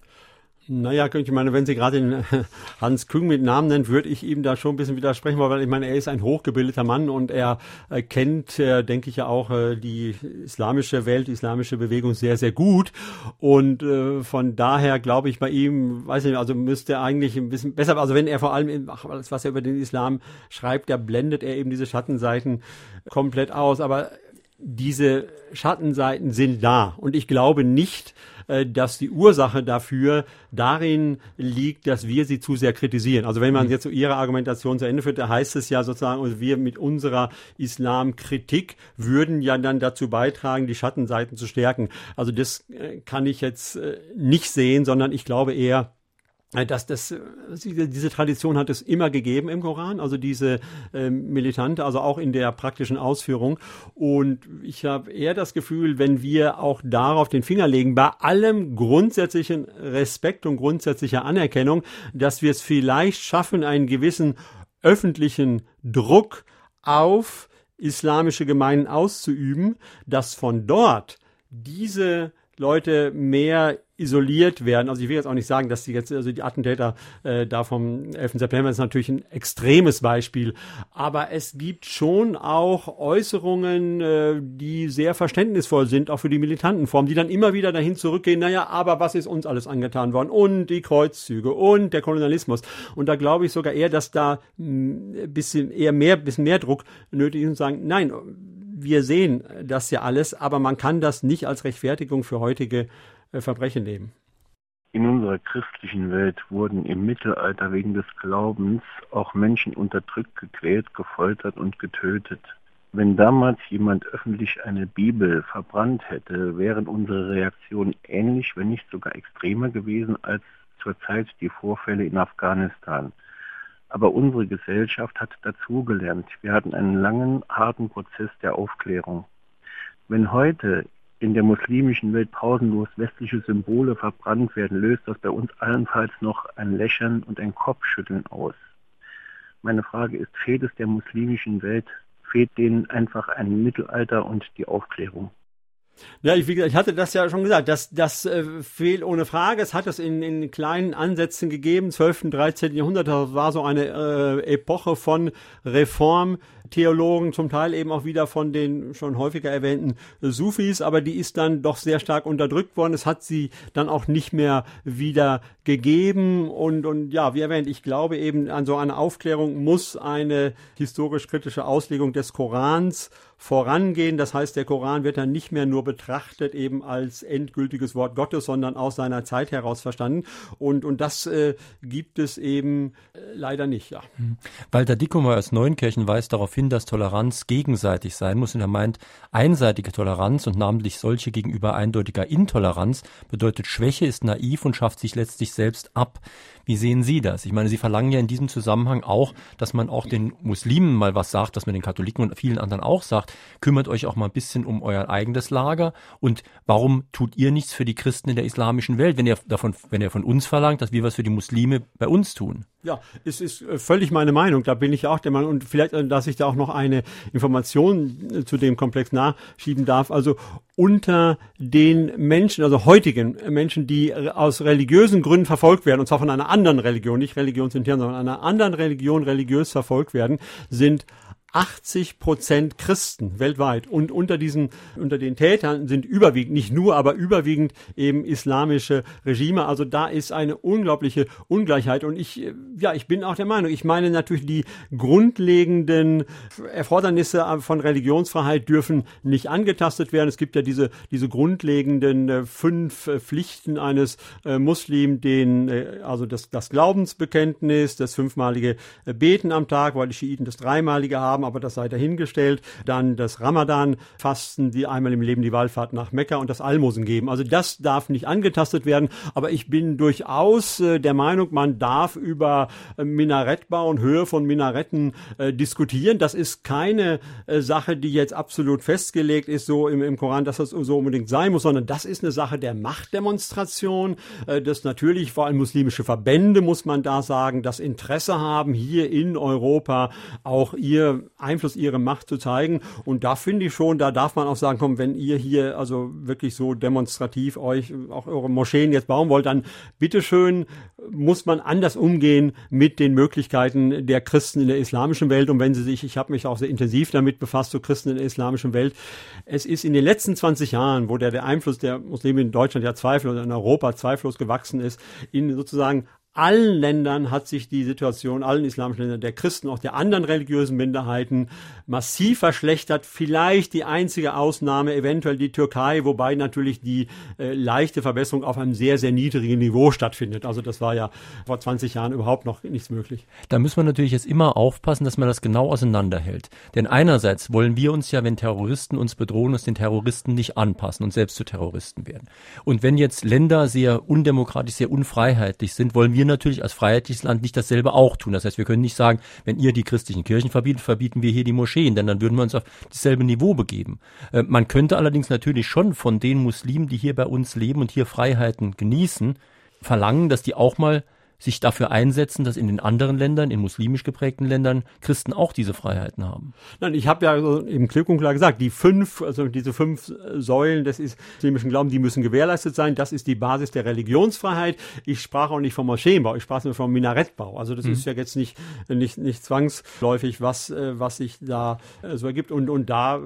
Naja, ich meine, wenn Sie gerade den Hans Küng mit Namen nennt, würde ich ihm da schon ein bisschen widersprechen, weil ich meine, er ist ein hochgebildeter Mann und er äh, kennt, äh, denke ich ja auch, äh, die islamische Welt, die islamische Bewegung sehr, sehr gut. Und von daher glaube ich bei ihm, weiß nicht, also müsste er eigentlich ein bisschen besser, also wenn er vor allem, was er über den Islam schreibt, da blendet er eben diese Schattenseiten komplett aus. Aber diese Schattenseiten sind da. Und ich glaube nicht, dass die Ursache dafür darin liegt, dass wir sie zu sehr kritisieren. Also wenn man mhm. jetzt so ihre Argumentation zu Ende führt, da heißt es ja sozusagen, wir mit unserer Islamkritik würden ja dann dazu beitragen, die Schattenseiten zu stärken. Also das äh, kann ich jetzt äh, nicht sehen, sondern ich glaube eher, äh, dass das, äh, diese Tradition hat es immer gegeben im Koran, also diese äh, militante, also auch in der praktischen Ausführung. Und ich habe eher das Gefühl, wenn wir auch darauf den Finger legen, bei allem grundsätzlichen Respekt und grundsätzlicher Anerkennung, dass wir es vielleicht schaffen, einen gewissen öffentlichen Druck auf islamische Gemeinden auszuüben, dass von dort diese Leute mehr isoliert werden. Also ich will jetzt auch nicht sagen, dass die jetzt, also die Attentäter äh, da vom 11. September ist natürlich ein extremes Beispiel, aber es gibt schon auch Äußerungen, äh, die sehr verständnisvoll sind, auch für die militanten Formen, die dann immer wieder dahin zurückgehen, naja, aber was ist uns alles angetan worden? Und die Kreuzzüge und der Kolonialismus. Und da glaube ich sogar eher, dass da ein hm, bisschen eher mehr, bisschen mehr Druck nötig ist und sagen, nein, wir sehen das ja alles, aber man kann das nicht als Rechtfertigung für heutige Verbrechen nehmen. In unserer christlichen Welt wurden im Mittelalter wegen des Glaubens auch Menschen unterdrückt, gequält, gefoltert und getötet. Wenn damals jemand öffentlich eine Bibel verbrannt hätte, wären unsere Reaktionen ähnlich, wenn nicht sogar extremer gewesen als zurzeit die Vorfälle in Afghanistan. Aber unsere Gesellschaft hat dazugelernt. Wir hatten einen langen, harten Prozess der Aufklärung. Wenn heute in der muslimischen Welt pausenlos westliche Symbole verbrannt werden, löst das bei uns allenfalls noch ein Lächeln und ein Kopfschütteln aus. Meine Frage ist, fehlt es der muslimischen Welt, fehlt denen einfach ein Mittelalter und die Aufklärung? Ja, ich, wie gesagt, ich hatte das ja schon gesagt, das, das äh, fehlt ohne Frage. Es hat es in, in kleinen Ansätzen gegeben, 12. und 13. Jahrhundert, das war so eine äh, Epoche von Reformtheologen, zum Teil eben auch wieder von den schon häufiger erwähnten Sufis, aber die ist dann doch sehr stark unterdrückt worden. Es hat sie dann auch nicht mehr wieder gegeben und, und ja, wie erwähnt, ich glaube eben an so eine Aufklärung muss eine historisch-kritische Auslegung des Korans vorangehen. Das heißt, der Koran wird dann nicht mehr nur betrachtet eben als endgültiges Wort Gottes, sondern aus seiner Zeit heraus verstanden. Und, und das äh, gibt es eben äh, leider nicht, ja. Hm. Walter Dickomer aus Neunkirchen weist darauf hin, dass Toleranz gegenseitig sein muss. Und er meint, einseitige Toleranz und namentlich solche gegenüber eindeutiger Intoleranz bedeutet Schwäche, ist naiv und schafft sich letztlich selbst ab. Wie sehen Sie das? Ich meine, Sie verlangen ja in diesem Zusammenhang auch, dass man auch den Muslimen mal was sagt, dass man den Katholiken und vielen anderen auch sagt, kümmert euch auch mal ein bisschen um euer eigenes Lager und warum tut ihr nichts für die Christen in der islamischen Welt, wenn ihr davon, wenn ihr von uns verlangt, dass wir was für die Muslime bei uns tun? Ja, es ist äh, völlig meine Meinung. Da bin ich auch der Meinung. Und vielleicht, äh, dass ich da auch noch eine Information äh, zu dem Komplex nachschieben darf. Also unter den Menschen, also heutigen Menschen, die aus religiösen Gründen verfolgt werden, und zwar von einer anderen Religion, nicht religionsintern, sondern einer anderen Religion religiös verfolgt werden, sind 80 Prozent Christen weltweit. Und unter diesen, unter den Tätern sind überwiegend, nicht nur, aber überwiegend eben islamische Regime. Also da ist eine unglaubliche Ungleichheit. Und ich, ja, ich bin auch der Meinung, ich meine natürlich die grundlegenden Erfordernisse von Religionsfreiheit dürfen nicht angetastet werden. Es gibt ja diese, diese grundlegenden äh, fünf äh, Pflichten eines äh, Muslim, den, äh, also das, das Glaubensbekenntnis, das fünfmalige äh, Beten am Tag, weil die Schiiten das dreimalige haben, aber das sei dahingestellt. Dann das Ramadan-Fasten, die einmal im Leben die Wallfahrt nach Mekka und das Almosen geben. Also das darf nicht angetastet werden, aber ich bin durchaus äh, der Meinung, man darf über äh, Minarettbau und Höhe von Minaretten äh, diskutieren. Das ist keine Sache, die jetzt absolut festgelegt ist, so im, im Koran, dass das so unbedingt sein muss, sondern das ist eine Sache der Machtdemonstration, äh, das natürlich vor allem muslimische Verbände, muss man da sagen, das Interesse haben, hier in Europa auch ihr Einfluss, ihre Macht zu zeigen. Und da finde ich schon, da darf man auch sagen, komm, wenn ihr hier also wirklich so demonstrativ euch auch eure Moscheen jetzt bauen wollt, dann bitteschön muss man anders umgehen mit den Möglichkeiten der Christen in der islamischen Welt. Und wenn sie sich, ich habe mich auch sehr intensiv damit befasst, so Christen in der islamischen Welt, es ist in den letzten 20 Jahren, wo der, der Einfluss der Muslime in Deutschland ja zweifellos, in Europa zweifellos gewachsen ist, in sozusagen allen Ländern hat sich die Situation, allen islamischen Ländern, der Christen, auch der anderen religiösen Minderheiten massiv verschlechtert. Vielleicht die einzige Ausnahme, eventuell die Türkei, wobei natürlich die äh, leichte Verbesserung auf einem sehr, sehr niedrigen Niveau stattfindet. Also das war ja vor 20 Jahren überhaupt noch nichts möglich. Da muss man natürlich jetzt immer aufpassen, dass man das genau auseinanderhält. Denn einerseits wollen wir uns ja, wenn Terroristen uns bedrohen, uns den Terroristen nicht anpassen und selbst zu Terroristen werden. Und wenn jetzt Länder sehr undemokratisch, sehr unfreiheitlich sind, wollen wir natürlich als freiheitliches Land nicht dasselbe auch tun. Das heißt, wir können nicht sagen, wenn ihr die christlichen Kirchen verbietet, verbieten wir hier die Moscheen, denn dann würden wir uns auf dasselbe Niveau begeben. Äh, man könnte allerdings natürlich schon von den Muslimen, die hier bei uns leben und hier Freiheiten genießen, verlangen, dass die auch mal sich dafür einsetzen, dass in den anderen Ländern, in muslimisch geprägten Ländern, Christen auch diese Freiheiten haben. Nein, ich habe ja im klipp und klar gesagt, die fünf, also diese fünf Säulen des islamischen Glaubens, die müssen gewährleistet sein. Das ist die Basis der Religionsfreiheit. Ich sprach auch nicht vom Moscheenbau, ich sprach nur vom Minarettbau. Also das mhm. ist ja jetzt nicht, nicht, nicht zwangsläufig, was, äh, was sich da äh, so ergibt. Und, und da,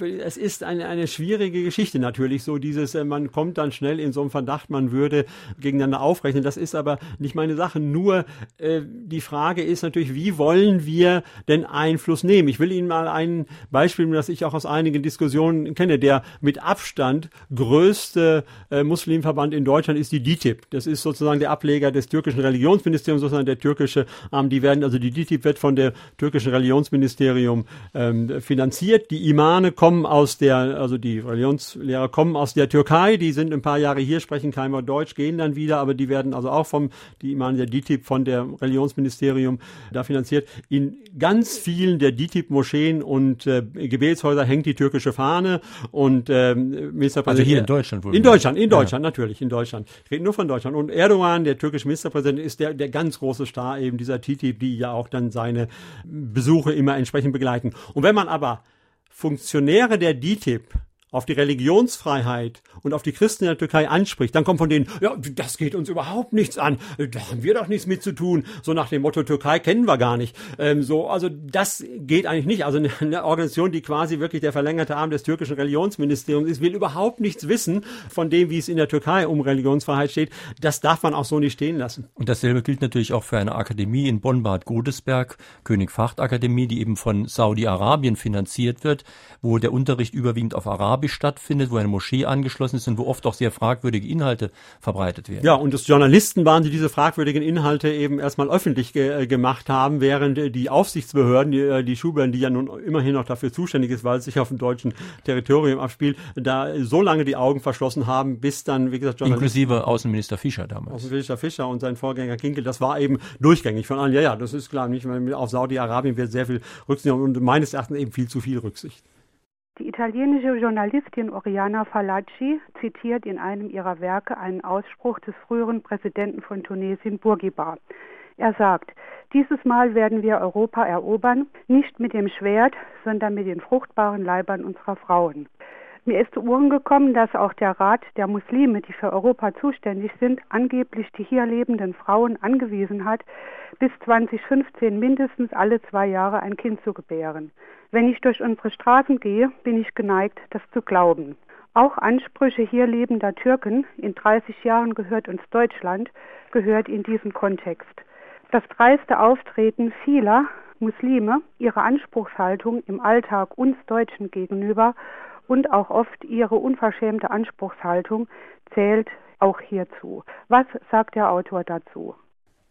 äh, es ist eine, eine schwierige Geschichte natürlich, so dieses, man kommt dann schnell in so einen Verdacht, man würde gegeneinander aufrechnen. Das ist aber nicht meine eine Sache. Nur äh, die Frage ist natürlich, wie wollen wir denn Einfluss nehmen? Ich will Ihnen mal ein Beispiel, das ich auch aus einigen Diskussionen kenne. Der mit Abstand größte äh, Muslimverband in Deutschland ist die DITIB. Das ist sozusagen der Ableger des türkischen Religionsministeriums, sozusagen der türkische Arm. Die werden, also die DITIB wird von der türkischen Religionsministerium ähm, finanziert. Die Imane kommen aus der, also die Religionslehrer kommen aus der Türkei. Die sind ein paar Jahre hier, sprechen kein Wort Deutsch, gehen dann wieder, aber die werden also auch vom, die Imane der DITIB von der Religionsministerium da finanziert. In ganz vielen der DITIB-Moscheen und äh, Gebetshäuser hängt die türkische Fahne und äh, Ministerpräsident. Also hier in Deutschland wohl. In Deutschland, in Deutschland, ja. natürlich, in Deutschland. Ich rede nur von Deutschland. Und Erdogan, der türkische Ministerpräsident, ist der, der ganz große Star eben dieser DITIB, die ja auch dann seine Besuche immer entsprechend begleiten. Und wenn man aber Funktionäre der DITIB auf die Religionsfreiheit und auf die Christen in der Türkei anspricht, dann kommt von denen, ja, das geht uns überhaupt nichts an, da haben wir doch nichts mit zu tun, so nach dem Motto, Türkei kennen wir gar nicht. Ähm, so, also das geht eigentlich nicht. Also eine, Organisation, die quasi wirklich der verlängerte Arm des türkischen Religionsministeriums ist, will überhaupt nichts wissen von dem, wie es in der Türkei um Religionsfreiheit steht. Das darf man auch so nicht stehen lassen. Und dasselbe gilt natürlich auch für eine Akademie in Bonn-Bad Godesberg, König Facht Akademie, die eben von Saudi-Arabien finanziert wird, wo der Unterricht überwiegend auf Arabisch Arabisch stattfindet, wo eine Moschee angeschlossen ist und wo oft auch sehr fragwürdige Inhalte verbreitet werden. Ja, und das Journalisten waren, die diese fragwürdigen Inhalte eben erstmal öffentlich ge äh, gemacht haben, während die Aufsichtsbehörden, die, äh, die Schulbehörden, die ja nun immerhin noch dafür zuständig ist, weil es sich auf dem deutschen Territorium abspielt, da so lange die Augen verschlossen haben, bis dann, wie gesagt, Journalisten... Inklusive Außenminister Fischer damals. Außenminister Fischer und sein Vorgänger Kinkel, das war eben durchgängig von allen. Ja, ja, das ist klar. Nicht, auf Saudi-Arabien wird sehr viel Rücksicht und meines Erachtens eben viel zu viel Rücksicht. Die italienische Journalistin Oriana Falacci zitiert in einem ihrer Werke einen Ausspruch des früheren Präsidenten von Tunesien, Bourguiba. Er sagt, dieses Mal werden wir Europa erobern, nicht mit dem Schwert, sondern mit den fruchtbaren Leibern unserer Frauen. Mir ist zu Ohren gekommen, dass auch der Rat der Muslime, die für Europa zuständig sind, angeblich die hier lebenden Frauen angewiesen hat, bis 2015 mindestens alle zwei Jahre ein Kind zu gebären. Wenn ich durch unsere Straßen gehe, bin ich geneigt, das zu glauben. Auch Ansprüche hier lebender Türken, in 30 Jahren gehört uns Deutschland, gehört in diesen Kontext. Das dreiste Auftreten vieler Muslime, ihre Anspruchshaltung im Alltag uns Deutschen gegenüber und auch oft ihre unverschämte Anspruchshaltung zählt auch hierzu. Was sagt der Autor dazu?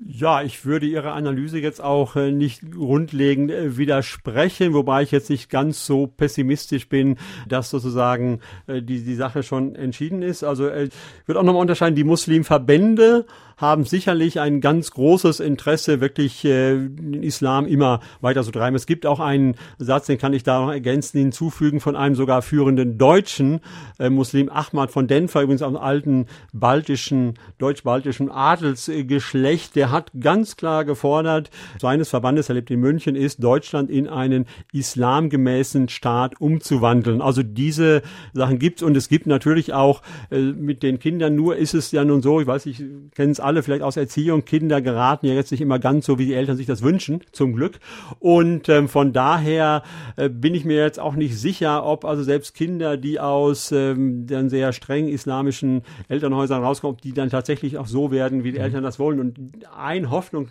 Ja, ich würde Ihrer Analyse jetzt auch äh, nicht grundlegend äh, widersprechen, wobei ich jetzt nicht ganz so pessimistisch bin, dass sozusagen äh, die, die Sache schon entschieden ist. Also ich würde auch nochmal unterscheiden, die Muslimverbände haben sicherlich ein ganz großes Interesse, wirklich äh, den Islam immer weiter zu treiben. Es gibt auch einen Satz, den kann ich da noch ergänzen, hinzufügen von einem sogar führenden deutschen äh, Muslim, Ahmad von Denver, übrigens aus dem alten baltischen, deutsch-baltischen Adelsgeschlecht, der hat ganz klar gefordert, seines Verbandes, er lebt in München, ist, Deutschland in einen islamgemäßen Staat umzuwandeln. Also diese Sachen gibt's und es gibt natürlich auch äh, mit den Kindern, nur ist es ja nun so, ich weiß, ich kenne es alle vielleicht aus Erziehung, Kinder geraten ja jetzt nicht immer ganz so, wie die Eltern sich das wünschen, zum Glück. Und ähm, von daher äh, bin ich mir jetzt auch nicht sicher, ob also selbst Kinder, die aus ähm, dann sehr streng islamischen Elternhäusern rauskommen, ob die dann tatsächlich auch so werden, wie die mhm. Eltern das wollen. Und ein Hoffnung,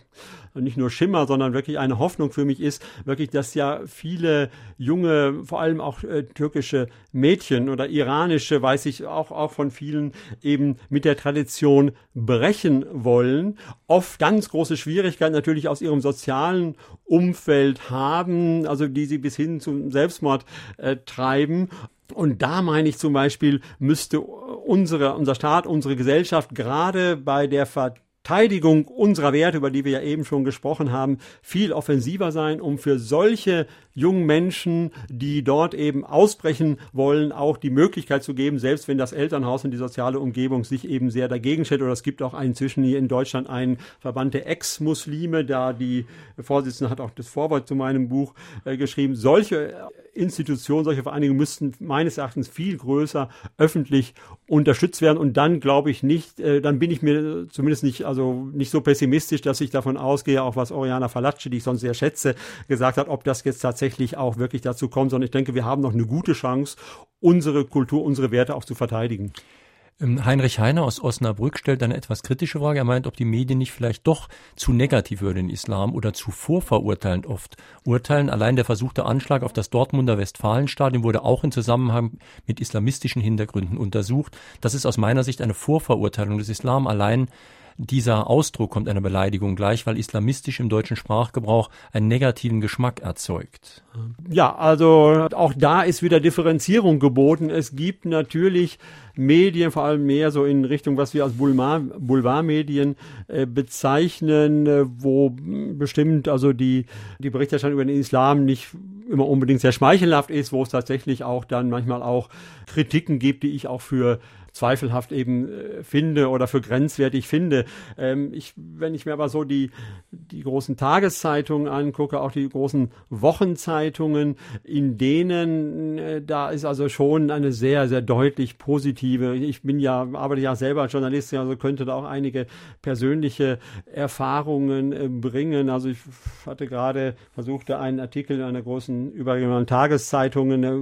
nicht nur Schimmer, sondern wirklich eine Hoffnung für mich ist, wirklich, dass ja viele junge, vor allem auch äh, türkische Mädchen oder iranische, weiß ich auch, auch von vielen, eben mit der Tradition brechen wollen, oft ganz große Schwierigkeiten natürlich aus ihrem sozialen Umfeld haben, also die sie bis hin zum Selbstmord äh, treiben. Und da meine ich zum Beispiel, müsste unsere, unser Staat, unsere Gesellschaft gerade bei der Ver Verteidigung unserer Werte, über die wir ja eben schon gesprochen haben, viel offensiver sein, um für solche jungen Menschen, die dort eben ausbrechen wollen, auch die Möglichkeit zu geben, selbst wenn das Elternhaus und die soziale Umgebung sich eben sehr dagegen stellt. Oder es gibt auch inzwischen hier in Deutschland einen Verband der Ex-Muslime, da die Vorsitzende hat auch das Vorwort zu meinem Buch äh, geschrieben. Solche Institutionen, solche Vereinigungen müssten meines Erachtens viel größer öffentlich unterstützt werden. Und dann glaube ich nicht, äh, dann bin ich mir zumindest nicht, also nicht so pessimistisch, dass ich davon ausgehe, auch was Oriana Falacci, die ich sonst sehr schätze, gesagt hat, ob das jetzt tatsächlich auch wirklich dazu kommt, sondern ich denke, wir haben noch eine gute Chance, unsere Kultur, unsere Werte auch zu verteidigen. Ähm, Heinrich Heiner aus Osnabrück stellt eine etwas kritische Frage. Er meint, ob die Medien nicht vielleicht doch zu negativ über den Islam oder zu vorverurteilend oft urteilen. Allein der versuchte Anschlag auf das Dortmunder Westfalenstadion wurde auch in Zusammenhang mit islamistischen Hintergründen untersucht. Das ist aus meiner Sicht eine Vorverurteilung des Islam. Allein dieser Ausdruck kommt einer Beleidigung gleich, weil islamistisch im deutschen Sprachgebrauch einen negativen Geschmack erzeugt. Ja, also auch da ist wieder Differenzierung geboten. Es gibt natürlich Medien, vor allem mehr so in Richtung, was wir als Boulevard, Boulevardmedien äh, bezeichnen, äh, wo bestimmt also die, die Berichterstattung über den Islam nicht immer unbedingt sehr schmeichelhaft ist, wo es tatsächlich auch dann manchmal auch Kritiken gibt, die ich auch für zweifelhaft eben äh, finde oder für grenzwertig finde. Ähm, ich, wenn ich mir aber so die, die großen Tageszeitungen angucke, auch die großen Wochenzeitungen, in denen äh, da ist also schon eine sehr, sehr deutlich positive, ich bin ja, arbeite ja selber als Journalist, also könnte da auch einige persönliche Erfahrungen äh, bringen. Also ich hatte gerade versuchte einen Artikel in einer großen überregionalen Tageszeitung, äh,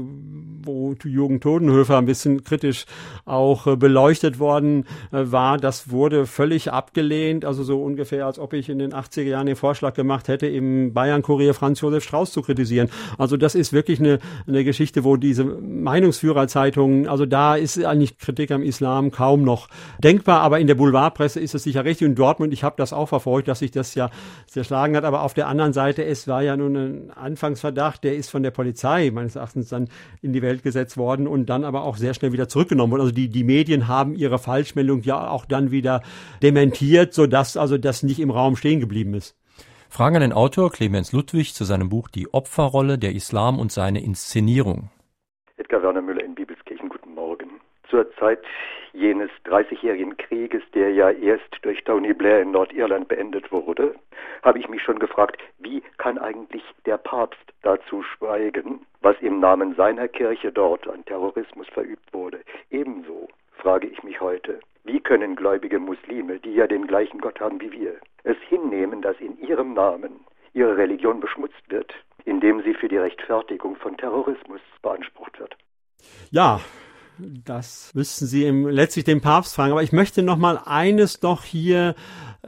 wo Jürgen Todenhöfer ein bisschen kritisch auch beleuchtet worden äh, war, das wurde völlig abgelehnt. Also so ungefähr, als ob ich in den 80er Jahren den Vorschlag gemacht hätte, im Bayern-Kurier Franz Josef Strauß zu kritisieren. Also das ist wirklich eine, eine Geschichte, wo diese Meinungsführerzeitungen, also da ist eigentlich Kritik am Islam kaum noch denkbar, aber in der Boulevardpresse ist es sicher richtig. Und Dortmund, ich habe das auch verfolgt, dass sich das ja zerschlagen hat, aber auf der anderen Seite, es war ja nun ein Anfangsverdacht, der ist von der Polizei meines Erachtens dann in die Welt gesetzt worden und dann aber auch sehr schnell wieder zurückgenommen worden. Also die, die Medien haben ihre Falschmeldung ja auch dann wieder dementiert, sodass also das nicht im Raum stehen geblieben ist. Fragen an den Autor Clemens Ludwig zu seinem Buch Die Opferrolle der Islam und seine Inszenierung. Edgar Werner Müller in Bibelskirchen, guten Morgen. Zur Zeit jenes Dreißigjährigen Krieges, der ja erst durch Tony Blair in Nordirland beendet wurde, habe ich mich schon gefragt, wie kann eigentlich der Papst dazu schweigen, was im Namen seiner Kirche dort an Terrorismus verübt wurde. Ebenso frage ich mich heute, wie können gläubige Muslime, die ja den gleichen Gott haben wie wir, es hinnehmen, dass in ihrem Namen ihre Religion beschmutzt wird, indem sie für die Rechtfertigung von Terrorismus beansprucht wird? Ja, das müssten Sie im, letztlich den Papst fragen. Aber ich möchte noch mal eines doch hier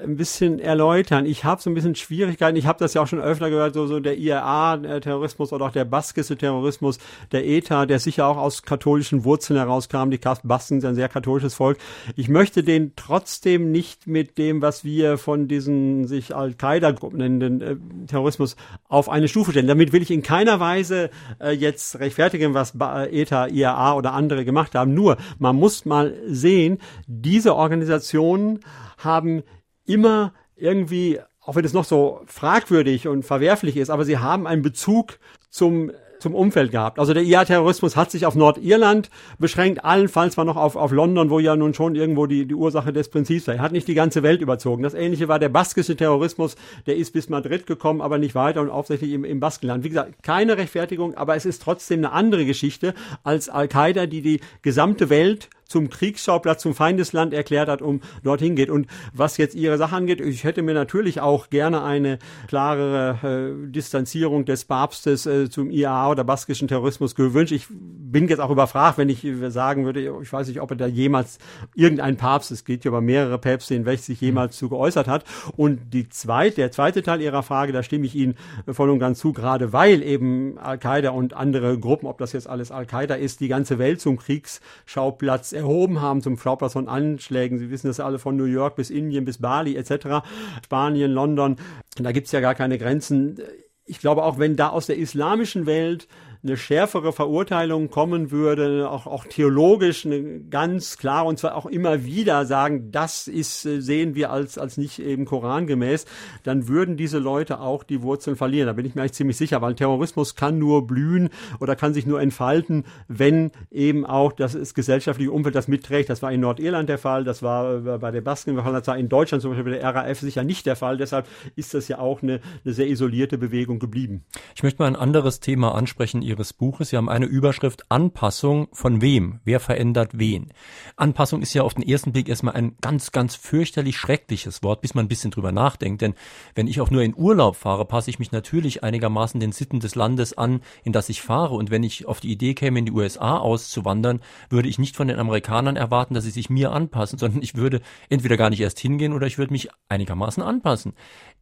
ein bisschen erläutern. Ich habe so ein bisschen Schwierigkeiten. Ich habe das ja auch schon öfter gehört, so, so der IRA-Terrorismus oder auch der baskische Terrorismus, der ETA, der sicher auch aus katholischen Wurzeln herauskam. Die Basken sind ein sehr katholisches Volk. Ich möchte den trotzdem nicht mit dem, was wir von diesen sich Al-Qaida-Gruppen nennenden äh, Terrorismus auf eine Stufe stellen. Damit will ich in keiner Weise äh, jetzt rechtfertigen, was ba ETA, IRA oder andere gemacht haben. Nur, man muss mal sehen, diese Organisationen haben immer irgendwie, auch wenn es noch so fragwürdig und verwerflich ist, aber sie haben einen Bezug zum zum Umfeld gehabt. Also der IA-Terrorismus hat sich auf Nordirland beschränkt, allenfalls war noch auf, auf London, wo ja nun schon irgendwo die, die Ursache des Prinzips war. Er hat nicht die ganze Welt überzogen. Das ähnliche war der baskische Terrorismus, der ist bis Madrid gekommen, aber nicht weiter und hauptsächlich im, im Baskenland. Wie gesagt, keine Rechtfertigung, aber es ist trotzdem eine andere Geschichte als Al-Qaida, die die gesamte Welt zum Kriegsschauplatz, zum Feindesland erklärt hat, um dorthin geht. Und was jetzt Ihre Sache angeht, ich hätte mir natürlich auch gerne eine klarere äh, Distanzierung des Papstes äh, zum IAA oder baskischen Terrorismus gewünscht. Ich bin jetzt auch überfragt, wenn ich sagen würde, ich weiß nicht, ob er da jemals irgendein Papst, es geht ja über mehrere Päpste hinweg, sich jemals zu geäußert hat. Und die zweite, der zweite Teil Ihrer Frage, da stimme ich Ihnen voll und ganz zu, gerade weil eben Al-Qaida und andere Gruppen, ob das jetzt alles Al-Qaida ist, die ganze Welt zum Kriegsschauplatz erhoben haben zum Schauplatz von Anschlägen. Sie wissen das alle von New York bis Indien bis Bali etc. Spanien, London. Da gibt's ja gar keine Grenzen. Ich glaube auch, wenn da aus der islamischen Welt eine schärfere Verurteilung kommen würde, auch, auch theologisch eine ganz klar und zwar auch immer wieder sagen, das ist, äh, sehen wir als, als nicht eben korangemäß, dann würden diese Leute auch die Wurzeln verlieren. Da bin ich mir eigentlich ziemlich sicher, weil Terrorismus kann nur blühen oder kann sich nur entfalten, wenn eben auch das ist gesellschaftliche Umfeld das mitträgt. Das war in Nordirland der Fall, das war äh, bei der Basken das war in Deutschland zum Beispiel bei der RAF sicher nicht der Fall. Deshalb ist das ja auch eine, eine sehr isolierte Bewegung geblieben. Ich möchte mal ein anderes Thema ansprechen, Ihres Buches. Sie haben eine Überschrift Anpassung von wem? Wer verändert wen? Anpassung ist ja auf den ersten Blick erstmal ein ganz, ganz fürchterlich schreckliches Wort, bis man ein bisschen drüber nachdenkt. Denn wenn ich auch nur in Urlaub fahre, passe ich mich natürlich einigermaßen den Sitten des Landes an, in das ich fahre. Und wenn ich auf die Idee käme, in die USA auszuwandern, würde ich nicht von den Amerikanern erwarten, dass sie sich mir anpassen, sondern ich würde entweder gar nicht erst hingehen oder ich würde mich einigermaßen anpassen.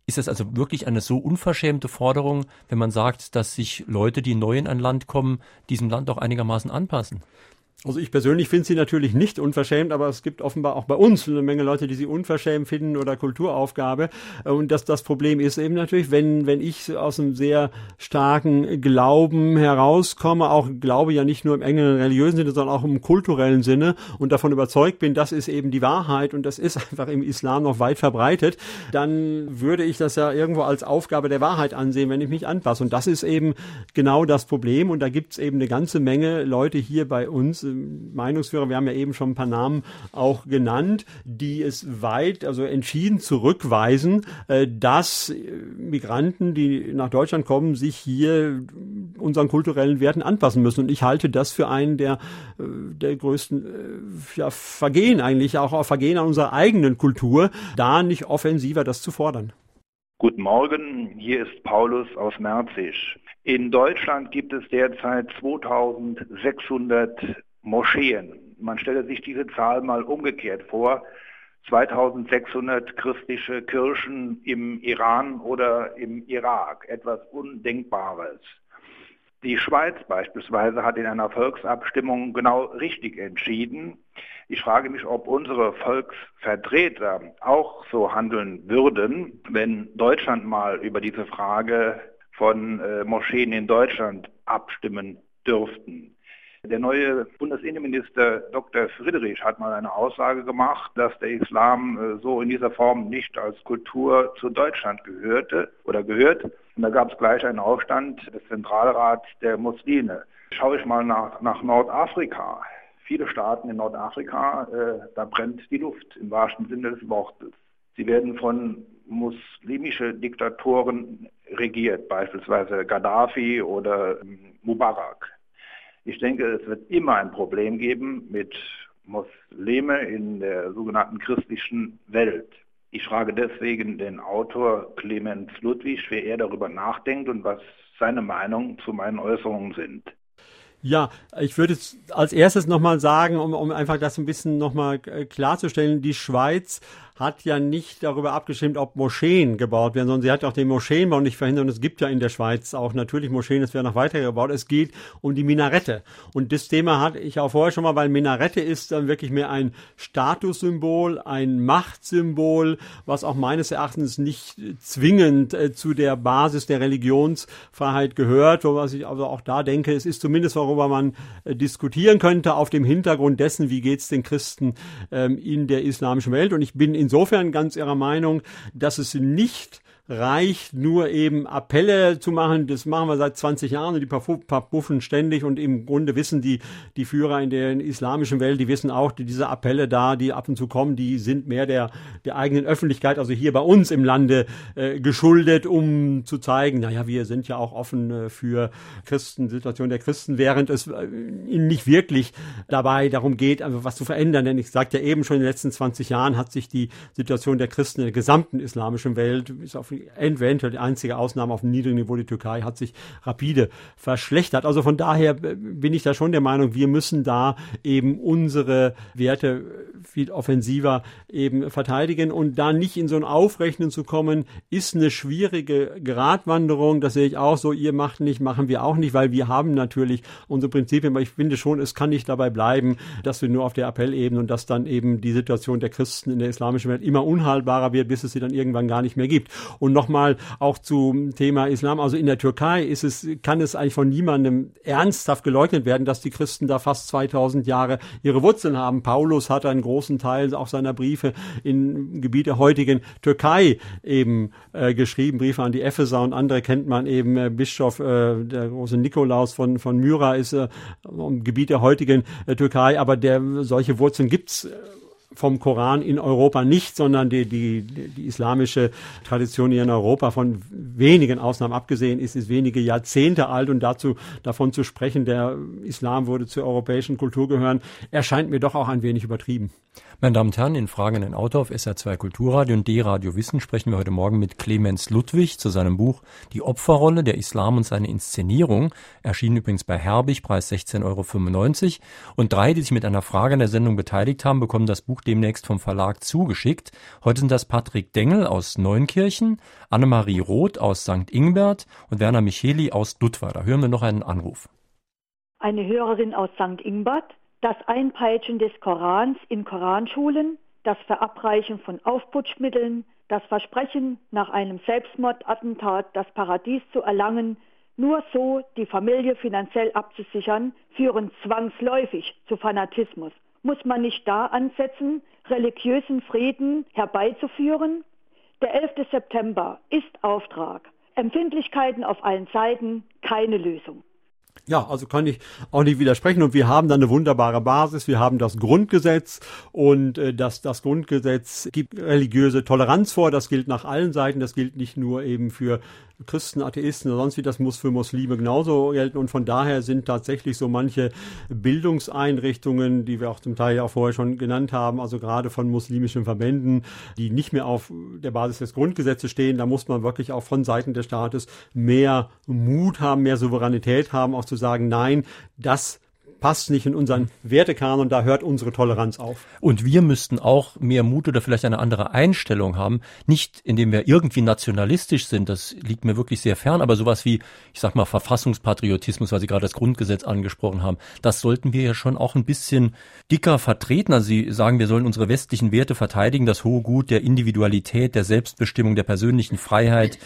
Ist es also wirklich eine so unverschämte Forderung, wenn man sagt, dass sich Leute, die neu in ein Land kommen, diesem Land auch einigermaßen anpassen? Also ich persönlich finde sie natürlich nicht unverschämt, aber es gibt offenbar auch bei uns eine Menge Leute, die sie unverschämt finden oder Kulturaufgabe. Und das, das Problem ist eben natürlich, wenn, wenn ich aus einem sehr starken Glauben herauskomme, auch Glaube ja nicht nur im engen religiösen Sinne, sondern auch im kulturellen Sinne und davon überzeugt bin, das ist eben die Wahrheit und das ist einfach im Islam noch weit verbreitet, dann würde ich das ja irgendwo als Aufgabe der Wahrheit ansehen, wenn ich mich anpasse. Und das ist eben genau das Problem. Und da gibt es eben eine ganze Menge Leute hier bei uns, Meinungsführer, wir haben ja eben schon ein paar Namen auch genannt, die es weit, also entschieden zurückweisen, äh, dass Migranten, die nach Deutschland kommen, sich hier unseren kulturellen Werten anpassen müssen. Und ich halte das für einen der, äh, der größten äh, ja, Vergehen eigentlich, auch Vergehen an unserer eigenen Kultur, da nicht offensiver das zu fordern. Guten Morgen, hier ist Paulus aus Merzig. In Deutschland gibt es derzeit 2600 Moscheen. Man stelle sich diese Zahl mal umgekehrt vor. 2600 christliche Kirchen im Iran oder im Irak. Etwas Undenkbares. Die Schweiz beispielsweise hat in einer Volksabstimmung genau richtig entschieden. Ich frage mich, ob unsere Volksvertreter auch so handeln würden, wenn Deutschland mal über diese Frage von äh, Moscheen in Deutschland abstimmen dürften. Der neue Bundesinnenminister Dr. Friedrich hat mal eine Aussage gemacht, dass der Islam äh, so in dieser Form nicht als Kultur zu Deutschland gehörte oder gehört. Und da gab es gleich einen Aufstand des Zentralrats der Muslime. Schaue ich mal nach, nach Nordafrika. viele Staaten in Nordafrika, äh, da brennt die Luft im wahrsten Sinne des Wortes. Sie werden von muslimischen Diktatoren regiert, beispielsweise Gaddafi oder ähm, Mubarak. Ich denke, es wird immer ein Problem geben mit Muslime in der sogenannten christlichen Welt. Ich frage deswegen den Autor Clemens Ludwig, wie er darüber nachdenkt und was seine Meinung zu meinen Äußerungen sind. Ja, ich würde als erstes nochmal sagen, um, um einfach das ein bisschen nochmal äh, klarzustellen, die Schweiz hat ja nicht darüber abgestimmt, ob Moscheen gebaut werden, sondern sie hat auch den Moscheenbau nicht verhindert. Und es gibt ja in der Schweiz auch natürlich Moscheen, es werden noch weiter gebaut. Es geht um die Minarette. Und das Thema hatte ich auch vorher schon mal, weil Minarette ist dann wirklich mehr ein Statussymbol, ein Machtsymbol, was auch meines Erachtens nicht zwingend äh, zu der Basis der Religionsfreiheit gehört, was ich also auch da denke, es ist zumindest, worüber man äh, diskutieren könnte, auf dem Hintergrund dessen, wie geht es den Christen ähm, in der islamischen Welt. Und ich bin in insofern ganz ihrer Meinung, dass es nicht reicht, nur eben Appelle zu machen. Das machen wir seit 20 Jahren und die verpuffen ständig und im Grunde wissen die, die Führer in der islamischen Welt, die wissen auch, die, diese Appelle da, die ab und zu kommen, die sind mehr der, der eigenen Öffentlichkeit, also hier bei uns im Lande äh, geschuldet, um zu zeigen, naja, wir sind ja auch offen äh, für Christen, Situation der Christen, während es äh, nicht wirklich dabei darum geht, einfach was zu verändern. Denn ich sagte ja eben schon, in den letzten 20 Jahren hat sich die Situation der Christen in der gesamten islamischen Welt, ist auf eventuell die einzige Ausnahme auf dem niedrigen Niveau, die Türkei hat sich rapide verschlechtert. Also von daher bin ich da schon der Meinung, wir müssen da eben unsere Werte viel offensiver eben verteidigen und da nicht in so ein Aufrechnen zu kommen, ist eine schwierige Gratwanderung. Das sehe ich auch so. Ihr macht nicht, machen wir auch nicht, weil wir haben natürlich unsere Prinzipien. Aber ich finde schon, es kann nicht dabei bleiben, dass wir nur auf der Appellebene und dass dann eben die Situation der Christen in der islamischen Welt immer unhaltbarer wird, bis es sie dann irgendwann gar nicht mehr gibt. Und nochmal auch zum Thema Islam. Also in der Türkei ist es, kann es eigentlich von niemandem ernsthaft geleugnet werden, dass die Christen da fast 2000 Jahre ihre Wurzeln haben. Paulus hat einen großen Teil auch seiner Briefe in Gebiet der heutigen Türkei eben äh, geschrieben, Briefe an die Epheser und andere kennt man eben, äh, Bischof, äh, der große Nikolaus von, von Myra ist äh, im Gebiet der heutigen äh, Türkei, aber der solche Wurzeln gibt's äh, vom Koran in Europa nicht, sondern die, die, die islamische Tradition hier in Europa von wenigen Ausnahmen abgesehen ist, ist wenige Jahrzehnte alt und dazu davon zu sprechen, der Islam würde zur europäischen Kultur gehören, erscheint mir doch auch ein wenig übertrieben. Meine Damen und Herren, in Fragen an den Autor auf SR2 Kulturradio und D-Radio Wissen sprechen wir heute Morgen mit Clemens Ludwig zu seinem Buch Die Opferrolle, der Islam und seine Inszenierung, erschienen übrigens bei Herbig, Preis 16,95 Euro. Und drei, die sich mit einer Frage an der Sendung beteiligt haben, bekommen das Buch demnächst vom Verlag zugeschickt. Heute sind das Patrick Dengel aus Neunkirchen, Annemarie Roth aus St. Ingbert und Werner Micheli aus. Da hören wir noch einen Anruf. Eine Hörerin aus St. Ingbert das Einpeitschen des Korans in Koranschulen, das Verabreichen von Aufputschmitteln, das Versprechen, nach einem Selbstmordattentat das Paradies zu erlangen, nur so die Familie finanziell abzusichern, führen zwangsläufig zu Fanatismus. Muss man nicht da ansetzen, religiösen Frieden herbeizuführen? Der 11. September ist Auftrag. Empfindlichkeiten auf allen Seiten, keine Lösung. Ja, also kann ich auch nicht widersprechen. Und wir haben dann eine wunderbare Basis. Wir haben das Grundgesetz und äh, das, das Grundgesetz gibt religiöse Toleranz vor. Das gilt nach allen Seiten. Das gilt nicht nur eben für Christen, Atheisten oder sonst wie, das muss für Muslime genauso gelten. Und von daher sind tatsächlich so manche Bildungseinrichtungen, die wir auch zum Teil ja auch vorher schon genannt haben, also gerade von muslimischen Verbänden, die nicht mehr auf der Basis des Grundgesetzes stehen, da muss man wirklich auch von Seiten des Staates mehr Mut haben, mehr Souveränität haben, auch zu sagen, nein, das passt nicht in unseren Wertekanon, da hört unsere Toleranz auf. Und wir müssten auch mehr Mut oder vielleicht eine andere Einstellung haben, nicht indem wir irgendwie nationalistisch sind, das liegt mir wirklich sehr fern, aber sowas wie, ich sag mal, Verfassungspatriotismus, weil Sie gerade das Grundgesetz angesprochen haben, das sollten wir ja schon auch ein bisschen dicker vertreten. Also Sie sagen, wir sollen unsere westlichen Werte verteidigen, das hohe Gut der Individualität, der Selbstbestimmung, der persönlichen Freiheit.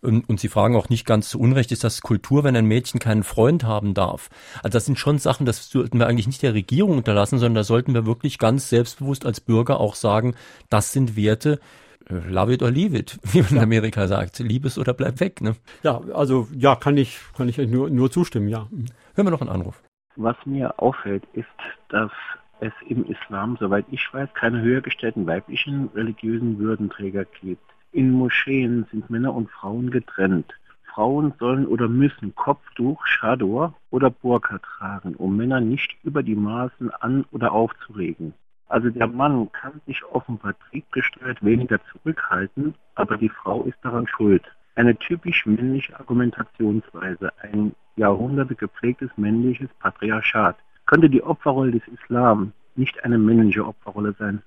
Und, und Sie fragen auch nicht ganz zu Unrecht, ist das Kultur, wenn ein Mädchen keinen Freund haben darf? Also das sind schon Sachen, das sollten wir eigentlich nicht der Regierung unterlassen, sondern da sollten wir wirklich ganz selbstbewusst als Bürger auch sagen, das sind Werte, äh, love it or leave it, wie man in Amerika sagt. Lieb es oder bleib weg. Ne? Ja, also ja, kann ich, kann ich nur, nur zustimmen, ja. Hören wir noch einen Anruf. Was mir auffällt, ist, dass es im Islam, soweit ich weiß, keine höher gestellten weiblichen religiösen Würdenträger gibt. In Moscheen sind Männer und Frauen getrennt. Frauen sollen oder müssen Kopftuch, Chador oder Burka tragen, um Männer nicht über die Maßen an- oder aufzuregen. Also der Mann kann sich offenbar triebgesteuert weniger zurückhalten, aber die Frau ist daran schuld. Eine typisch männliche Argumentationsweise, ein Jahrhunderte gepflegtes männliches Patriarchat. Könnte die Opferrolle des Islam nicht eine männliche Opferrolle sein?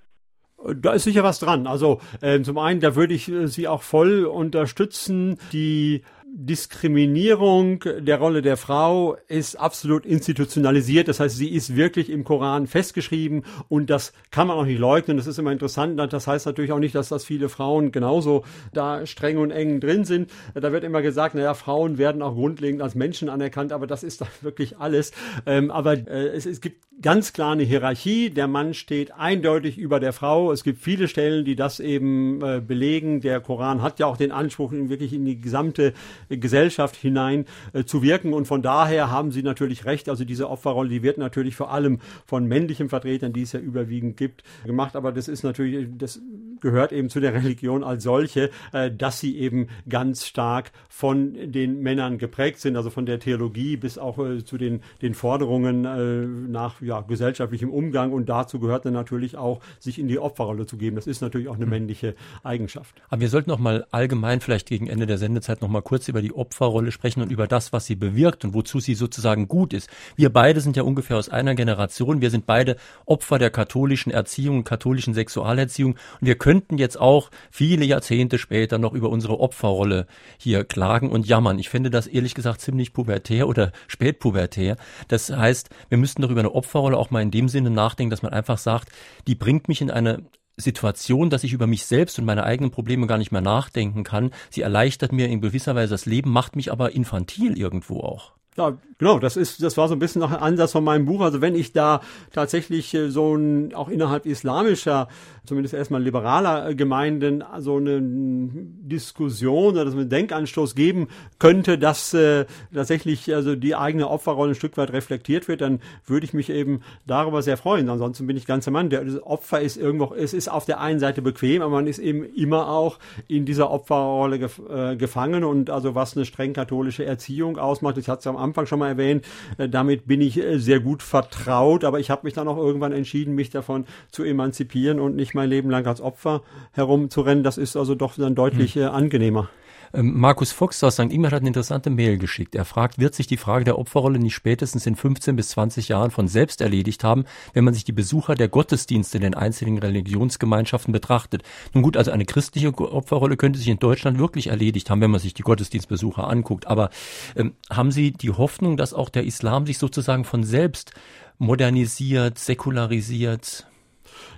Da ist sicher was dran. Also äh, zum einen, da würde ich äh, Sie auch voll unterstützen. Die Diskriminierung der Rolle der Frau ist absolut institutionalisiert. Das heißt, sie ist wirklich im Koran festgeschrieben und das kann man auch nicht leugnen. Das ist immer interessant. Das heißt natürlich auch nicht, dass das viele Frauen genauso da streng und eng drin sind. Da wird immer gesagt, naja, Frauen werden auch grundlegend als Menschen anerkannt, aber das ist da wirklich alles. Ähm, aber äh, es, es gibt ganz klar eine Hierarchie. Der Mann steht eindeutig über der Frau. Es gibt viele Stellen, die das eben äh, belegen. Der Koran hat ja auch den Anspruch, wirklich in die gesamte Gesellschaft hinein äh, zu wirken. Und von daher haben Sie natürlich recht. Also diese Opferrolle, die wird natürlich vor allem von männlichen Vertretern, die es ja überwiegend gibt, gemacht. Aber das ist natürlich, das gehört eben zu der Religion als solche, äh, dass sie eben ganz stark von den Männern geprägt sind. Also von der Theologie bis auch äh, zu den, den Forderungen äh, nach ja, gesellschaftlichem Umgang. Und dazu gehört dann natürlich auch, sich in die Opferrolle zu geben. Das ist natürlich auch eine hm. männliche Eigenschaft. Aber wir sollten noch mal allgemein vielleicht gegen Ende der Sendezeit noch mal kurz über die Opferrolle sprechen und über das, was sie bewirkt und wozu sie sozusagen gut ist. Wir beide sind ja ungefähr aus einer Generation. Wir sind beide Opfer der katholischen Erziehung, katholischen Sexualerziehung. Und wir könnten jetzt auch viele Jahrzehnte später noch über unsere Opferrolle hier klagen und jammern. Ich finde das ehrlich gesagt ziemlich pubertär oder spätpubertär. Das heißt, wir müssten doch über eine Opferrolle auch mal in dem Sinne nachdenken, dass man einfach sagt, die bringt mich in eine Situation, dass ich über mich selbst und meine eigenen Probleme gar nicht mehr nachdenken kann. Sie erleichtert mir in gewisser Weise das Leben, macht mich aber infantil irgendwo auch. Ja, genau, das ist, das war so ein bisschen noch ein Ansatz von meinem Buch. Also wenn ich da tatsächlich äh, so ein, auch innerhalb islamischer, zumindest erstmal liberaler Gemeinden, so eine Diskussion oder so einen Denkanstoß geben könnte, dass äh, tatsächlich also die eigene Opferrolle ein Stück weit reflektiert wird, dann würde ich mich eben darüber sehr freuen. Ansonsten bin ich ganz der Mann. Der Opfer ist irgendwo, es ist auf der einen Seite bequem, aber man ist eben immer auch in dieser Opferrolle gef äh, gefangen und also was eine streng katholische Erziehung ausmacht, ich hatte es am Anfang schon mal erwähnt, äh, damit bin ich äh, sehr gut vertraut, aber ich habe mich dann auch irgendwann entschieden, mich davon zu emanzipieren und nicht mein Leben lang als Opfer herumzurennen. Das ist also doch dann deutlich hm. angenehmer. Ähm, Markus Fuchs aus St. Ingbert hat eine interessante Mail geschickt. Er fragt, wird sich die Frage der Opferrolle nicht spätestens in 15 bis 20 Jahren von selbst erledigt haben, wenn man sich die Besucher der Gottesdienste in den einzelnen Religionsgemeinschaften betrachtet? Nun gut, also eine christliche Opferrolle könnte sich in Deutschland wirklich erledigt haben, wenn man sich die Gottesdienstbesucher anguckt. Aber ähm, haben Sie die Hoffnung, dass auch der Islam sich sozusagen von selbst modernisiert, säkularisiert?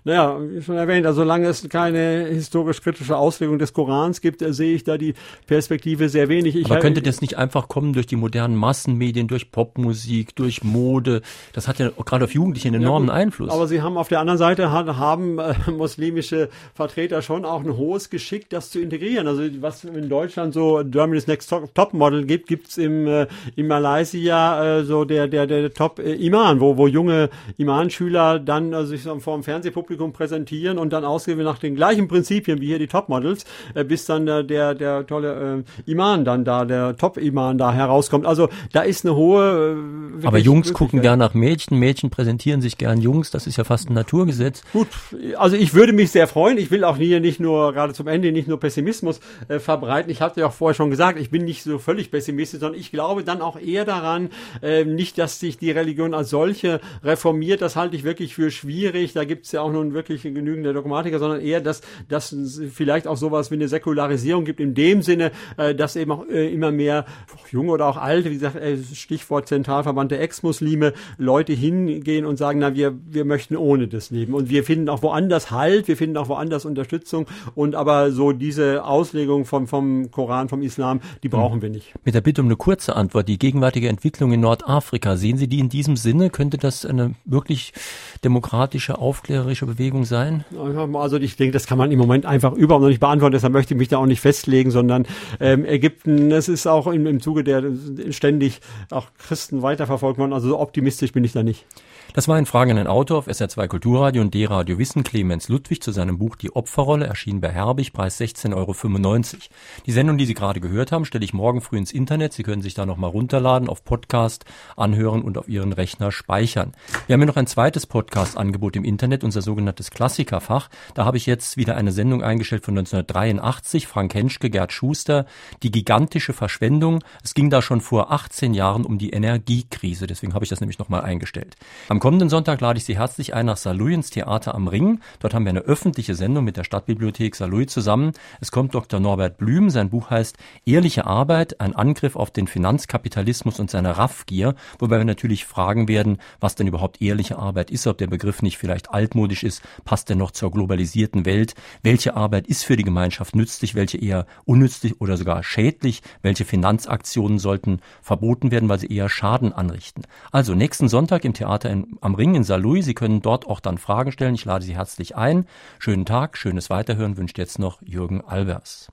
Naja, wie schon erwähnt, also solange es keine historisch-kritische Auslegung des Korans gibt, äh, sehe ich da die Perspektive sehr wenig. Ich Aber könnte das nicht einfach kommen durch die modernen Massenmedien, durch Popmusik, durch Mode? Das hat ja gerade auf Jugendliche einen enormen ja, Einfluss. Aber sie haben auf der anderen Seite haben äh, muslimische Vertreter schon auch ein hohes Geschick, das zu integrieren. Also was in Deutschland so Germany's Next Top Model gibt, gibt's im äh, in Malaysia äh, so der der der Top äh, Iman, wo wo junge Imanschüler dann also sich so vor dem Fernsehpublikum Publikum präsentieren und dann ausgewählt nach den gleichen Prinzipien wie hier die Topmodels, äh, bis dann äh, der, der tolle äh, Iman dann da, der Top-Iman da herauskommt. Also da ist eine hohe. Äh, Aber Jungs gucken gern nach Mädchen, Mädchen präsentieren sich gern Jungs, das ist ja fast ein Naturgesetz. Gut, also ich würde mich sehr freuen. Ich will auch hier nicht nur, gerade zum Ende, nicht nur Pessimismus äh, verbreiten. Ich hatte ja auch vorher schon gesagt, ich bin nicht so völlig pessimistisch, sondern ich glaube dann auch eher daran, äh, nicht, dass sich die Religion als solche reformiert. Das halte ich wirklich für schwierig. Da gibt es ja auch noch nun wirklich genügend der Dogmatiker, sondern eher, dass, dass es vielleicht auch sowas wie eine Säkularisierung gibt, in dem Sinne, äh, dass eben auch äh, immer mehr junge oder auch alte, wie gesagt, äh, Stichwort Zentralverband der Ex-Muslime, Leute hingehen und sagen, na, wir, wir möchten ohne das leben. Und wir finden auch woanders Halt, wir finden auch woanders Unterstützung. Und aber so diese Auslegung vom, vom Koran, vom Islam, die hm. brauchen wir nicht. Mit der Bitte um eine kurze Antwort. Die gegenwärtige Entwicklung in Nordafrika, sehen Sie die in diesem Sinne? Könnte das eine wirklich demokratische aufklärerische Bewegung sein? Also ich denke, das kann man im Moment einfach überhaupt noch nicht beantworten, deshalb möchte ich mich da auch nicht festlegen, sondern ähm, Ägypten, es ist auch im, im Zuge der ständig auch Christen weiterverfolgt worden, also so optimistisch bin ich da nicht. Das war ein Fragen an den Autor auf SR2 Kulturradio und D-Radio Wissen Clemens Ludwig zu seinem Buch Die Opferrolle, erschienen bei Herbig, Preis 16,95 Euro. Die Sendung, die Sie gerade gehört haben, stelle ich morgen früh ins Internet. Sie können sich da nochmal runterladen, auf Podcast anhören und auf Ihren Rechner speichern. Wir haben ja noch ein zweites Podcast-Angebot im Internet, unser sogenanntes Klassikerfach. Da habe ich jetzt wieder eine Sendung eingestellt von 1983, Frank Henschke, Gerd Schuster, die gigantische Verschwendung. Es ging da schon vor 18 Jahren um die Energiekrise, deswegen habe ich das nämlich nochmal eingestellt. Am kommenden Sonntag lade ich Sie herzlich ein nach Saarlouis ins Theater am Ring. Dort haben wir eine öffentliche Sendung mit der Stadtbibliothek Saarlouis zusammen. Es kommt Dr. Norbert Blüm. Sein Buch heißt Ehrliche Arbeit, ein Angriff auf den Finanzkapitalismus und seine Raffgier, wobei wir natürlich fragen werden, was denn überhaupt ehrliche Arbeit ist, ob der Begriff nicht vielleicht altmodisch ist, passt er noch zur globalisierten Welt, welche Arbeit ist für die Gemeinschaft nützlich, welche eher unnützlich oder sogar schädlich, welche Finanzaktionen sollten verboten werden, weil sie eher Schaden anrichten. Also nächsten Sonntag im Theater in am Ring in Saarlouis. Sie können dort auch dann Fragen stellen. Ich lade Sie herzlich ein. Schönen Tag, schönes Weiterhören wünscht jetzt noch Jürgen Albers.